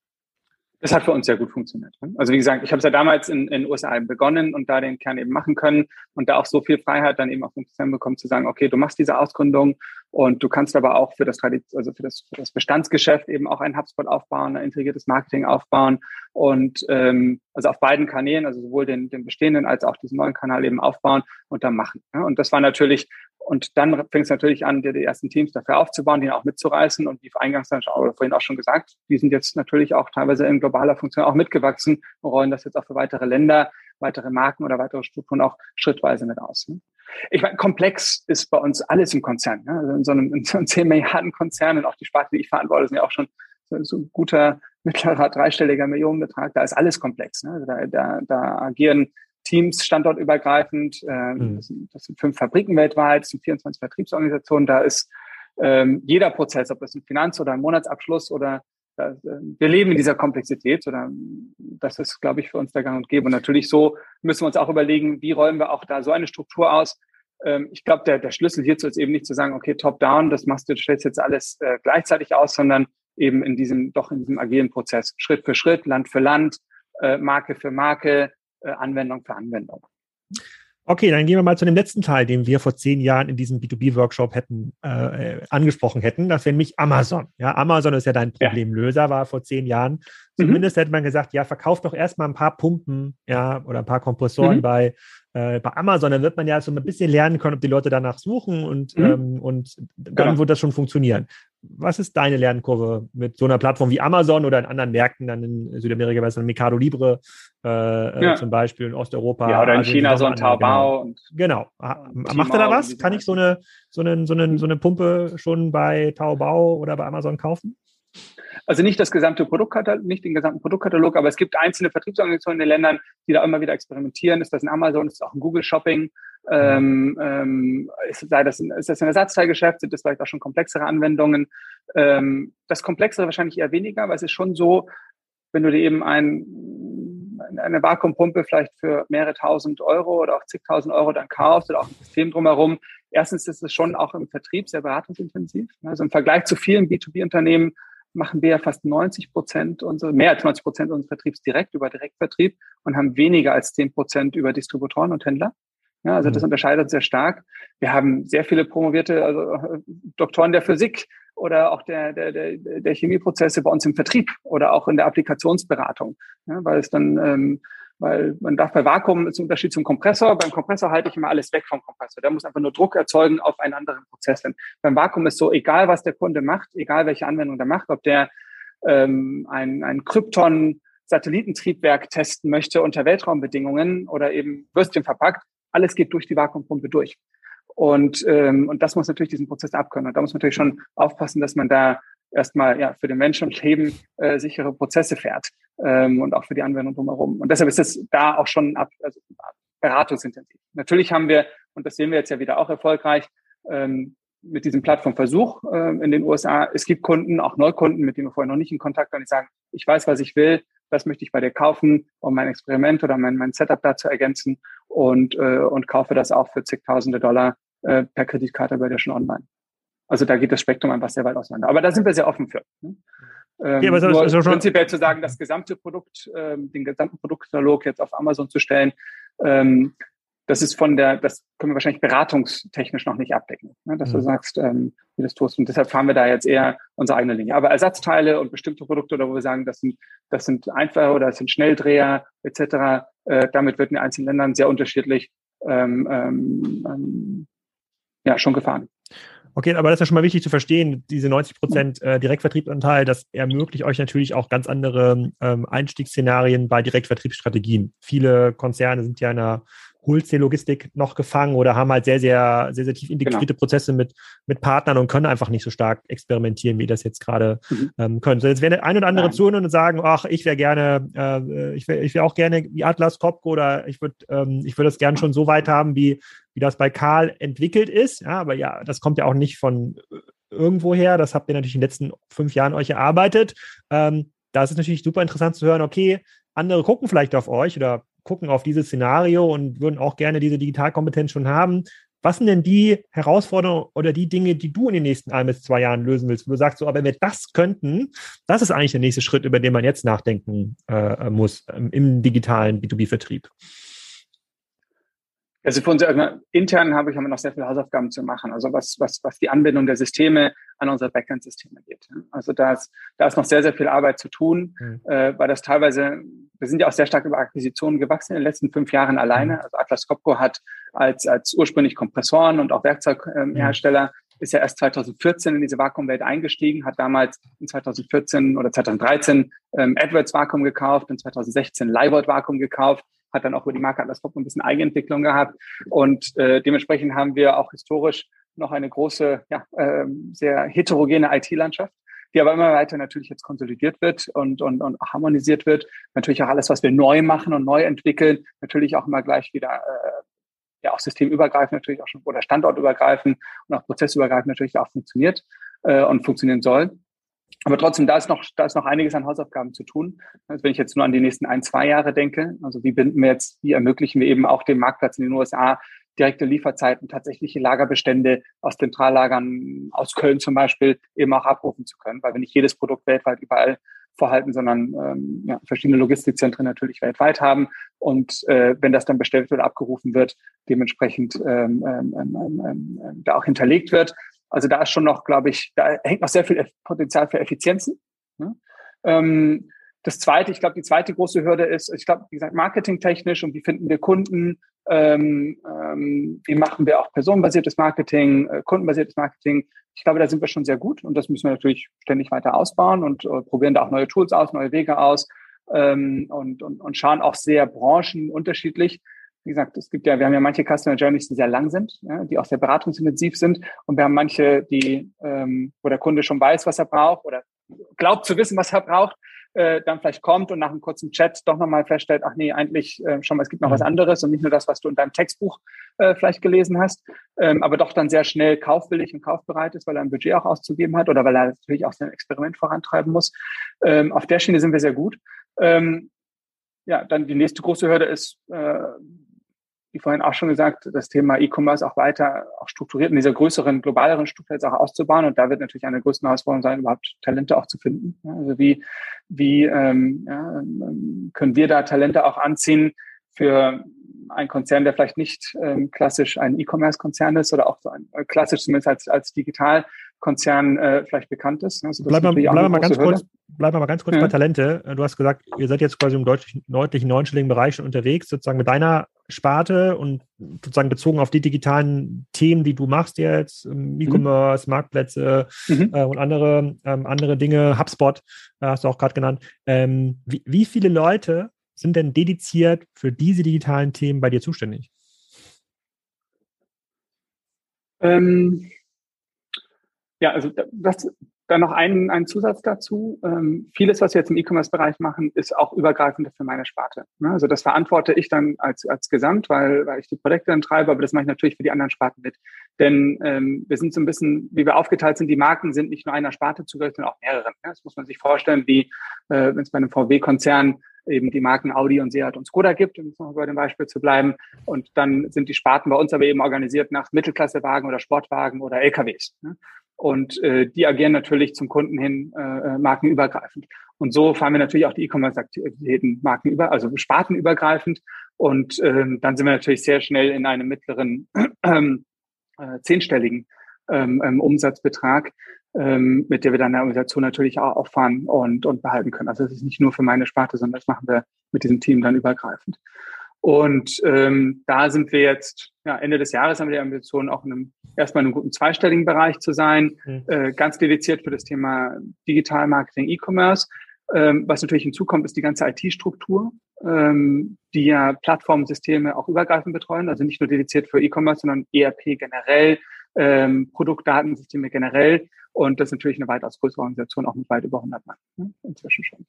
Das hat für uns sehr gut funktioniert. Ne? Also wie gesagt, ich habe es ja damals in den USA begonnen und da den Kern eben machen können und da auch so viel Freiheit dann eben auf dem System bekommen zu sagen, okay, du machst diese Ausgründung und du kannst aber auch für das, also für das, für das Bestandsgeschäft eben auch ein HubSpot aufbauen, ein integriertes Marketing aufbauen und ähm, also auf beiden Kanälen, also sowohl den, den bestehenden als auch diesen neuen Kanal eben aufbauen und dann machen. Ne? Und das war natürlich und dann fängt es natürlich an, dir die ersten Teams dafür aufzubauen, die auch mitzureißen. Und wie eingangs dann oder vorhin auch schon gesagt, die sind jetzt natürlich auch teilweise in globaler Funktion auch mitgewachsen und rollen das jetzt auch für weitere Länder, weitere Marken oder weitere Strukturen auch schrittweise mit aus. Ne? Ich meine, komplex ist bei uns alles im Konzern. Ne? Also in so einem, in so einem 10 Milliarden Konzern und auch die Sparte, die ich verantworte, sind ja auch schon so, so ein guter mittlerer dreistelliger Millionenbetrag. Da ist alles komplex. Ne? Also da, da, da agieren Teams standortübergreifend. Ähm, mhm. das, sind, das, sind, fünf Fabriken weltweit, das sind 24 Vertriebsorganisationen. Da ist ähm, jeder Prozess, ob das ein Finanz- oder ein Monatsabschluss oder äh, wir leben in dieser Komplexität oder das ist, glaube ich, für uns der Gang und Gäbe. Und natürlich so müssen wir uns auch überlegen, wie räumen wir auch da so eine Struktur aus. Ähm, ich glaube, der, der Schlüssel hierzu ist eben nicht zu sagen, okay, top-down, das machst du, du stellst jetzt alles äh, gleichzeitig aus, sondern eben in diesem, doch in diesem agilen Prozess, Schritt für Schritt, Land für Land, äh, Marke für Marke, äh, Anwendung für Anwendung. Okay, dann gehen wir mal zu dem letzten Teil, den wir vor zehn Jahren in diesem B2B-Workshop hätten äh, angesprochen hätten. Das wäre nämlich Amazon. Ja, Amazon ist ja dein Problemlöser, war vor zehn Jahren. Mhm. Zumindest mhm. hätte man gesagt, ja, verkauf doch erstmal ein paar Pumpen, ja, oder ein paar Kompressoren mhm. bei äh, bei Amazon, dann wird man ja so ein bisschen lernen können, ob die Leute danach suchen und, mhm. ähm, und dann genau. wird das schon funktionieren. Was ist deine Lernkurve mit so einer Plattform wie Amazon oder in anderen Märkten, dann in Südamerika, was dann Mercado Libre äh, äh, ja. zum Beispiel in Osteuropa? Ja, oder in China so ein Taobao. Genau. genau. Macht er da was? Kann ich so eine, so, eine, so, eine, so eine Pumpe schon bei Taobao oder bei Amazon kaufen? Also nicht das gesamte Produktkatalog, nicht den gesamten Produktkatalog, aber es gibt einzelne Vertriebsorganisationen in den Ländern, die da immer wieder experimentieren. Ist das in Amazon, ist das auch in Google Shopping? Ähm, ähm, ist, sei das, ist das ein Ersatzteilgeschäft? Sind das vielleicht auch schon komplexere Anwendungen? Ähm, das Komplexere wahrscheinlich eher weniger, weil es ist schon so, wenn du dir eben ein, eine Vakuumpumpe vielleicht für mehrere tausend Euro oder auch zigtausend Euro dann kaufst oder auch ein System drumherum. Erstens ist es schon auch im Vertrieb sehr beratungsintensiv. Also im Vergleich zu vielen B2B-Unternehmen machen wir ja fast 90 Prozent unsere, mehr als 90 Prozent unseres Vertriebs direkt über Direktvertrieb und haben weniger als 10 Prozent über Distributoren und Händler. Ja, also das mhm. unterscheidet sehr stark. Wir haben sehr viele promovierte, also Doktoren der Physik oder auch der, der, der, der Chemieprozesse bei uns im Vertrieb oder auch in der Applikationsberatung, ja, weil es dann ähm, weil man darf bei Vakuum, ein Unterschied zum Kompressor. Beim Kompressor halte ich immer alles weg vom Kompressor. Der muss einfach nur Druck erzeugen auf einen anderen Prozess hin. Beim Vakuum ist so, egal was der Kunde macht, egal welche Anwendung der macht, ob der ähm, ein, ein Krypton Satellitentriebwerk testen möchte unter Weltraumbedingungen oder eben Würstchen verpackt, alles geht durch die Vakuumpumpe durch. Und, ähm, und das muss natürlich diesen Prozess abkönnen. Und da muss man natürlich schon aufpassen, dass man da erstmal ja, für den Menschen und Leben äh, sichere Prozesse fährt ähm, und auch für die Anwendung drumherum. Und deshalb ist es da auch schon ab, also beratungsintensiv. Natürlich haben wir, und das sehen wir jetzt ja wieder auch erfolgreich, ähm, mit diesem Plattformversuch äh, in den USA. Es gibt Kunden, auch Neukunden, mit denen wir vorher noch nicht in Kontakt waren, die sagen, ich weiß, was ich will, das möchte ich bei dir kaufen, um mein Experiment oder mein, mein Setup da zu ergänzen und, äh, und kaufe das auch für zigtausende Dollar äh, per Kreditkarte bei dir schon online. Also da geht das Spektrum einfach sehr weit auseinander. Aber da sind wir sehr offen für. Ne? Ähm, ja, aber nur ist schon prinzipiell zu sagen, das gesamte Produkt, ähm, den gesamten Produktkatalog jetzt auf Amazon zu stellen, ähm, das ist von der, das können wir wahrscheinlich beratungstechnisch noch nicht abdecken, ne, dass mhm. du sagst, ähm, wie das tust. Und deshalb fahren wir da jetzt eher unsere eigene Linie. Aber Ersatzteile und bestimmte Produkte, oder wo wir sagen, das sind, das sind einfache oder das sind Schnelldreher etc., äh, damit wird in den einzelnen Ländern sehr unterschiedlich ähm, ähm, ähm ja, schon gefahren. Okay, aber das ist ja schon mal wichtig zu verstehen, diese 90 Prozent äh, Direktvertriebsanteil, das ermöglicht euch natürlich auch ganz andere ähm, Einstiegsszenarien bei Direktvertriebsstrategien. Viele Konzerne sind ja in einer Wholesale-Logistik noch gefangen oder haben halt sehr, sehr, sehr, sehr tief integrierte genau. Prozesse mit, mit Partnern und können einfach nicht so stark experimentieren, wie das jetzt gerade mhm. ähm, können. So, jetzt werden ein oder andere zuhören und sagen, ach, ich wäre gerne, äh, ich wäre ich wär auch gerne wie Atlas Copco oder ich würde ähm, ich würde das gerne schon so weit haben, wie, wie das bei Karl entwickelt ist. Ja, aber ja, das kommt ja auch nicht von irgendwoher. Das habt ihr natürlich in den letzten fünf Jahren euch erarbeitet. Ähm, da ist es natürlich super interessant zu hören, okay, andere gucken vielleicht auf euch oder gucken auf dieses Szenario und würden auch gerne diese Digitalkompetenz schon haben. Was sind denn die Herausforderungen oder die Dinge, die du in den nächsten ein bis zwei Jahren lösen willst? Wo du sagst, so, aber wenn wir das könnten, das ist eigentlich der nächste Schritt, über den man jetzt nachdenken äh, muss ähm, im digitalen B2B-Vertrieb. Also für uns also intern habe ich haben wir noch sehr viele Hausaufgaben zu machen. Also was, was, was die Anbindung der Systeme an unsere Backend-Systeme geht. Also da ist, da ist noch sehr, sehr viel Arbeit zu tun, mhm. äh, weil das teilweise, wir sind ja auch sehr stark über Akquisitionen gewachsen in den letzten fünf Jahren alleine. Mhm. Also Atlas Copco hat als, als ursprünglich Kompressoren und auch Werkzeughersteller ähm, mhm. ist ja erst 2014 in diese Vakuumwelt eingestiegen, hat damals in 2014 oder 2013 ähm, AdWords Vakuum gekauft, in 2016 Leibold Vakuum gekauft hat dann auch über die Marke Atlas Copco ein bisschen Eigenentwicklung gehabt. Und äh, dementsprechend haben wir auch historisch noch eine große, ja, äh, sehr heterogene IT-Landschaft die aber immer weiter natürlich jetzt konsolidiert wird und, und, und harmonisiert wird. Natürlich auch alles, was wir neu machen und neu entwickeln, natürlich auch immer gleich wieder äh, ja auch systemübergreifend natürlich auch schon oder standortübergreifend und auch prozessübergreifend natürlich auch funktioniert äh, und funktionieren soll. Aber trotzdem, da ist noch, da ist noch einiges an Hausaufgaben zu tun. Also wenn ich jetzt nur an die nächsten ein, zwei Jahre denke, also wie binden wir jetzt, wie ermöglichen wir eben auch dem Marktplatz in den USA direkte Lieferzeiten, tatsächliche Lagerbestände aus Zentrallagern aus Köln zum Beispiel eben auch abrufen zu können, weil wir nicht jedes Produkt weltweit überall vorhalten, sondern ähm, ja, verschiedene Logistikzentren natürlich weltweit haben. Und äh, wenn das dann bestellt wird, abgerufen wird, dementsprechend ähm, ähm, ähm, ähm, ähm da auch hinterlegt wird. Also da ist schon noch, glaube ich, da hängt noch sehr viel Potenzial für Effizienzen. Ne? Ähm, das zweite, ich glaube, die zweite große Hürde ist, ich glaube, wie gesagt, marketingtechnisch und wie finden wir Kunden, ähm, ähm, wie machen wir auch personenbasiertes Marketing, äh, kundenbasiertes Marketing. Ich glaube, da sind wir schon sehr gut und das müssen wir natürlich ständig weiter ausbauen und äh, probieren da auch neue Tools aus, neue Wege aus ähm, und, und, und schauen auch sehr branchenunterschiedlich wie gesagt, es gibt ja, wir haben ja manche Customer Journeys, die sehr lang sind, ja, die auch sehr beratungsintensiv sind. Und wir haben manche, die, ähm, wo der Kunde schon weiß, was er braucht oder glaubt zu wissen, was er braucht, äh, dann vielleicht kommt und nach einem kurzen Chat doch nochmal feststellt, ach nee, eigentlich äh, schon mal, es gibt noch was mhm. anderes und nicht nur das, was du in deinem Textbuch äh, vielleicht gelesen hast, ähm, aber doch dann sehr schnell kaufwillig und kaufbereit ist, weil er ein Budget auch auszugeben hat oder weil er natürlich auch sein Experiment vorantreiben muss. Ähm, auf der Schiene sind wir sehr gut. Ähm, ja, dann die nächste große Hürde ist, äh, wie vorhin auch schon gesagt, das Thema E-Commerce auch weiter auch strukturiert in dieser größeren, globaleren Struktur jetzt auch auszubauen. Und da wird natürlich eine der größten Herausforderungen sein, überhaupt Talente auch zu finden. Also wie, wie ähm, ja, ähm, können wir da Talente auch anziehen für einen Konzern, der vielleicht nicht ähm, klassisch ein E-Commerce-Konzern ist oder auch so ein äh, klassisch zumindest als, als digital Konzern äh, vielleicht bekannt ist. Also bleiben wir bleib mal, ganz kurz, bleib mal ganz kurz ja. bei Talente. Du hast gesagt, ihr seid jetzt quasi im deutlichen, deutlichen neunstelligen Bereich schon unterwegs, sozusagen mit deiner Sparte und sozusagen bezogen auf die digitalen Themen, die du machst jetzt, mhm. E-Commerce, Marktplätze mhm. äh, und andere, ähm, andere Dinge, HubSpot äh, hast du auch gerade genannt. Ähm, wie, wie viele Leute sind denn dediziert für diese digitalen Themen bei dir zuständig? Ähm, ja, also das, dann noch einen, einen Zusatz dazu. Ähm, vieles, was wir jetzt im E-Commerce-Bereich machen, ist auch übergreifend für meine Sparte. Ne? Also das verantworte ich dann als, als Gesamt, weil, weil ich die Projekte dann treibe, aber das mache ich natürlich für die anderen Sparten mit. Denn ähm, wir sind so ein bisschen, wie wir aufgeteilt sind, die Marken sind nicht nur einer Sparte zugehörig, sondern auch mehreren. Ne? Das muss man sich vorstellen, wie äh, wenn es bei einem VW-Konzern eben die Marken Audi und Seat und Skoda gibt, um noch bei dem Beispiel zu bleiben. Und dann sind die Sparten bei uns aber eben organisiert nach Mittelklassewagen oder Sportwagen oder LKWs. Ne? Und äh, die agieren natürlich zum Kunden hin äh, äh, markenübergreifend. Und so fahren wir natürlich auch die E-Commerce-Aktivitäten markenüber, also spartenübergreifend. Und ähm, dann sind wir natürlich sehr schnell in einem mittleren ähm, äh, zehnstelligen ähm, ähm, Umsatzbetrag, ähm, mit der wir dann der Organisation natürlich auch auffahren und, und behalten können. Also das ist nicht nur für meine Sparte, sondern das machen wir mit diesem Team dann übergreifend. Und ähm, da sind wir jetzt, ja, Ende des Jahres haben wir die Ambition, auch in einem, erstmal in einem guten zweistelligen Bereich zu sein, mhm. äh, ganz dediziert für das Thema Digital Marketing, E-Commerce. Ähm, was natürlich hinzukommt, ist die ganze IT-Struktur, ähm, die ja Plattformsysteme auch übergreifend betreuen, also nicht nur dediziert für E-Commerce, sondern ERP generell, ähm, Produktdatensysteme generell. Und das ist natürlich eine weitaus größere Organisation, auch mit weit über 100 Mann ne, inzwischen schon.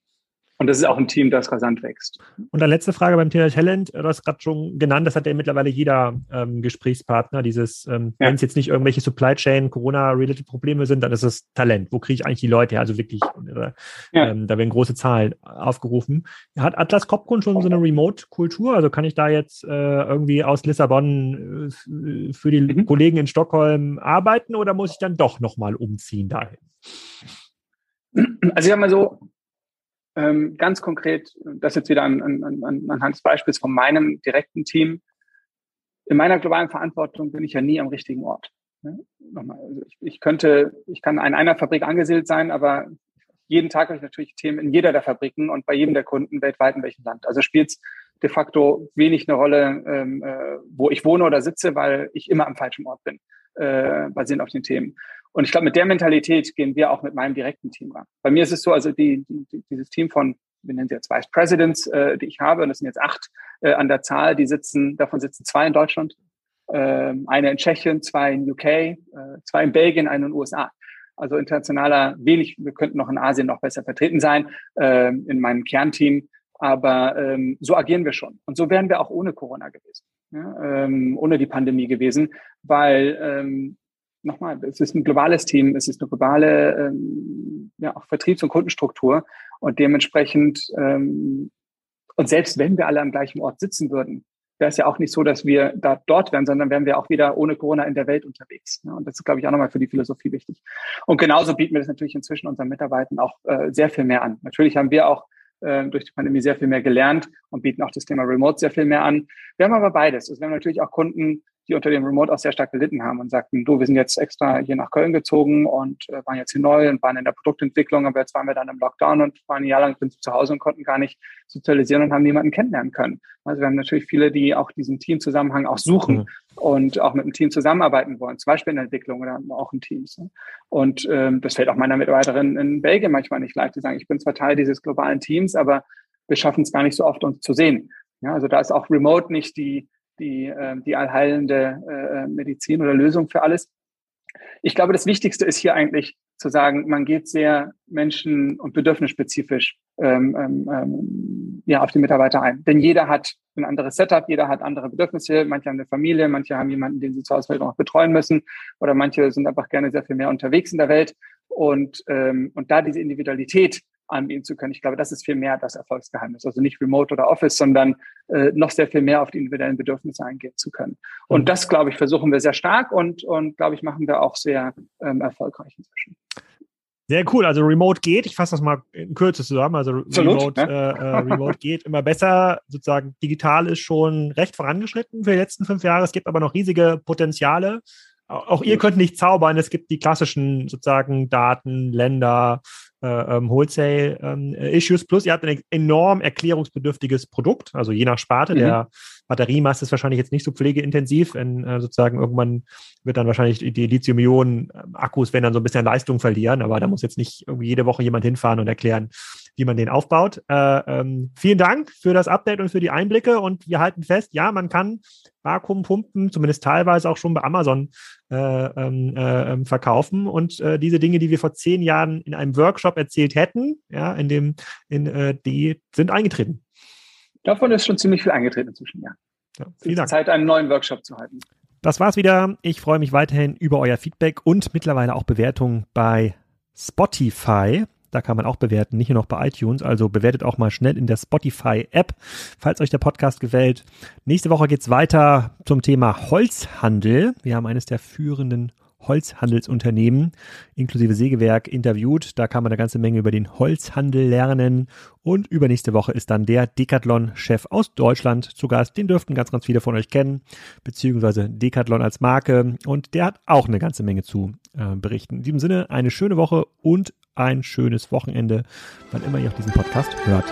Und das ist auch ein Team, das rasant wächst. Und eine letzte Frage beim Thema Talent. Du hast gerade schon genannt, das hat ja mittlerweile jeder ähm, Gesprächspartner. Dieses, ähm, ja. wenn es jetzt nicht irgendwelche Supply Chain, Corona-related Probleme sind, dann ist es Talent. Wo kriege ich eigentlich die Leute her? Also wirklich, äh, ja. ähm, da werden große Zahlen aufgerufen. Hat Atlas Copcon schon so eine Remote-Kultur? Also kann ich da jetzt äh, irgendwie aus Lissabon äh, für die mhm. Kollegen in Stockholm arbeiten oder muss ich dann doch nochmal umziehen dahin? Also ich sag mal so, ähm, ganz konkret, das jetzt wieder an, an, an, anhand des Beispiels von meinem direkten Team. In meiner globalen Verantwortung bin ich ja nie am richtigen Ort. Ne? Nochmal, also ich, ich könnte, ich kann in einer Fabrik angesiedelt sein, aber jeden Tag habe ich natürlich Themen in jeder der Fabriken und bei jedem der Kunden weltweit in welchem Land. Also spielt es de facto wenig eine Rolle, ähm, äh, wo ich wohne oder sitze, weil ich immer am falschen Ort bin, äh, basierend auf den Themen. Und ich glaube, mit der Mentalität gehen wir auch mit meinem direkten Team ran. Bei mir ist es so, also die, die, dieses Team von, wir nennen sie jetzt Vice Presidents, äh, die ich habe, und das sind jetzt acht äh, an der Zahl, die sitzen, davon sitzen zwei in Deutschland, äh, eine in Tschechien, zwei in UK, äh, zwei in Belgien, eine in den USA. Also internationaler wenig, wir könnten noch in Asien noch besser vertreten sein, äh, in meinem Kernteam. Aber ähm, so agieren wir schon. Und so wären wir auch ohne Corona gewesen, ja, ähm, ohne die Pandemie gewesen, weil ähm, nochmal, es ist ein globales Team, es ist eine globale ähm, ja, auch Vertriebs- und Kundenstruktur und dementsprechend ähm, und selbst wenn wir alle am gleichen Ort sitzen würden, wäre es ja auch nicht so, dass wir da dort wären, sondern wären wir auch wieder ohne Corona in der Welt unterwegs. Ne? Und das ist, glaube ich, auch nochmal für die Philosophie wichtig. Und genauso bieten wir das natürlich inzwischen unseren Mitarbeitern auch äh, sehr viel mehr an. Natürlich haben wir auch äh, durch die Pandemie sehr viel mehr gelernt und bieten auch das Thema Remote sehr viel mehr an. Wir haben aber beides. Also wir haben natürlich auch Kunden, die unter dem Remote auch sehr stark gelitten haben und sagten, du, wir sind jetzt extra hier nach Köln gezogen und äh, waren jetzt hier neu und waren in der Produktentwicklung, aber jetzt waren wir dann im Lockdown und waren ein Jahr lang zu Hause und konnten gar nicht sozialisieren und haben niemanden kennenlernen können. Also wir haben natürlich viele, die auch diesen Teamzusammenhang auch suchen mhm. und auch mit einem Team zusammenarbeiten wollen, zum Beispiel in der Entwicklung oder auch in Teams. Ne? Und ähm, das fällt auch meiner Mitarbeiterin in Belgien manchmal nicht leicht zu sagen, ich bin zwar Teil dieses globalen Teams, aber wir schaffen es gar nicht so oft, uns zu sehen. Ja, also da ist auch Remote nicht die die, äh, die allheilende äh, Medizin oder Lösung für alles. Ich glaube, das Wichtigste ist hier eigentlich zu sagen, man geht sehr menschen- und bedürfnisspezifisch ähm, ähm, ähm, ja, auf die Mitarbeiter ein. Denn jeder hat ein anderes Setup, jeder hat andere Bedürfnisse. Manche haben eine Familie, manche haben jemanden, den sie zu Hause noch betreuen müssen oder manche sind einfach gerne sehr viel mehr unterwegs in der Welt. Und, ähm, und da diese Individualität anbieten zu können. Ich glaube, das ist viel mehr das Erfolgsgeheimnis. Also nicht Remote oder Office, sondern äh, noch sehr viel mehr auf die individuellen Bedürfnisse eingehen zu können. Und mhm. das, glaube ich, versuchen wir sehr stark und, und glaube ich, machen wir auch sehr ähm, erfolgreich inzwischen. Sehr cool. Also Remote geht. Ich fasse das mal in Kürze zusammen. Also Remote, ja. äh, äh, Remote geht immer besser. Sozusagen digital ist schon recht vorangeschritten für die letzten fünf Jahre. Es gibt aber noch riesige Potenziale. Auch ihr könnt nicht zaubern. Es gibt die klassischen sozusagen Daten, Länder, äh, ähm, Wholesale-Issues. Ähm, Plus, ihr habt ein enorm erklärungsbedürftiges Produkt, also je nach Sparte. Mhm. Der Batteriemast ist wahrscheinlich jetzt nicht so pflegeintensiv, wenn äh, sozusagen irgendwann wird dann wahrscheinlich die Lithium-Ionen-Akkus werden dann so ein bisschen Leistung verlieren, aber da muss jetzt nicht irgendwie jede Woche jemand hinfahren und erklären, wie man den aufbaut. Äh, ähm, vielen Dank für das Update und für die Einblicke und wir halten fest, ja, man kann Vakuumpumpen zumindest teilweise auch schon bei Amazon äh, ähm, äh, ähm, verkaufen und äh, diese Dinge, die wir vor zehn Jahren in einem Workshop erzählt hätten, ja, in dem, in, äh, die sind eingetreten. Davon ist schon ziemlich viel eingetreten inzwischen, ja. ja vielen Dank. Zeit, einen neuen Workshop zu halten. Das war's wieder. Ich freue mich weiterhin über euer Feedback und mittlerweile auch Bewertungen bei Spotify. Da kann man auch bewerten, nicht nur noch bei iTunes. Also bewertet auch mal schnell in der Spotify-App, falls euch der Podcast gefällt. Nächste Woche geht's weiter zum Thema Holzhandel. Wir haben eines der führenden Holzhandelsunternehmen inklusive Sägewerk interviewt. Da kann man eine ganze Menge über den Holzhandel lernen. Und übernächste Woche ist dann der Decathlon-Chef aus Deutschland zu Gast. Den dürften ganz, ganz viele von euch kennen, beziehungsweise Decathlon als Marke. Und der hat auch eine ganze Menge zu äh, berichten. In diesem Sinne eine schöne Woche und ein schönes Wochenende, wann immer ihr auch diesen Podcast hört.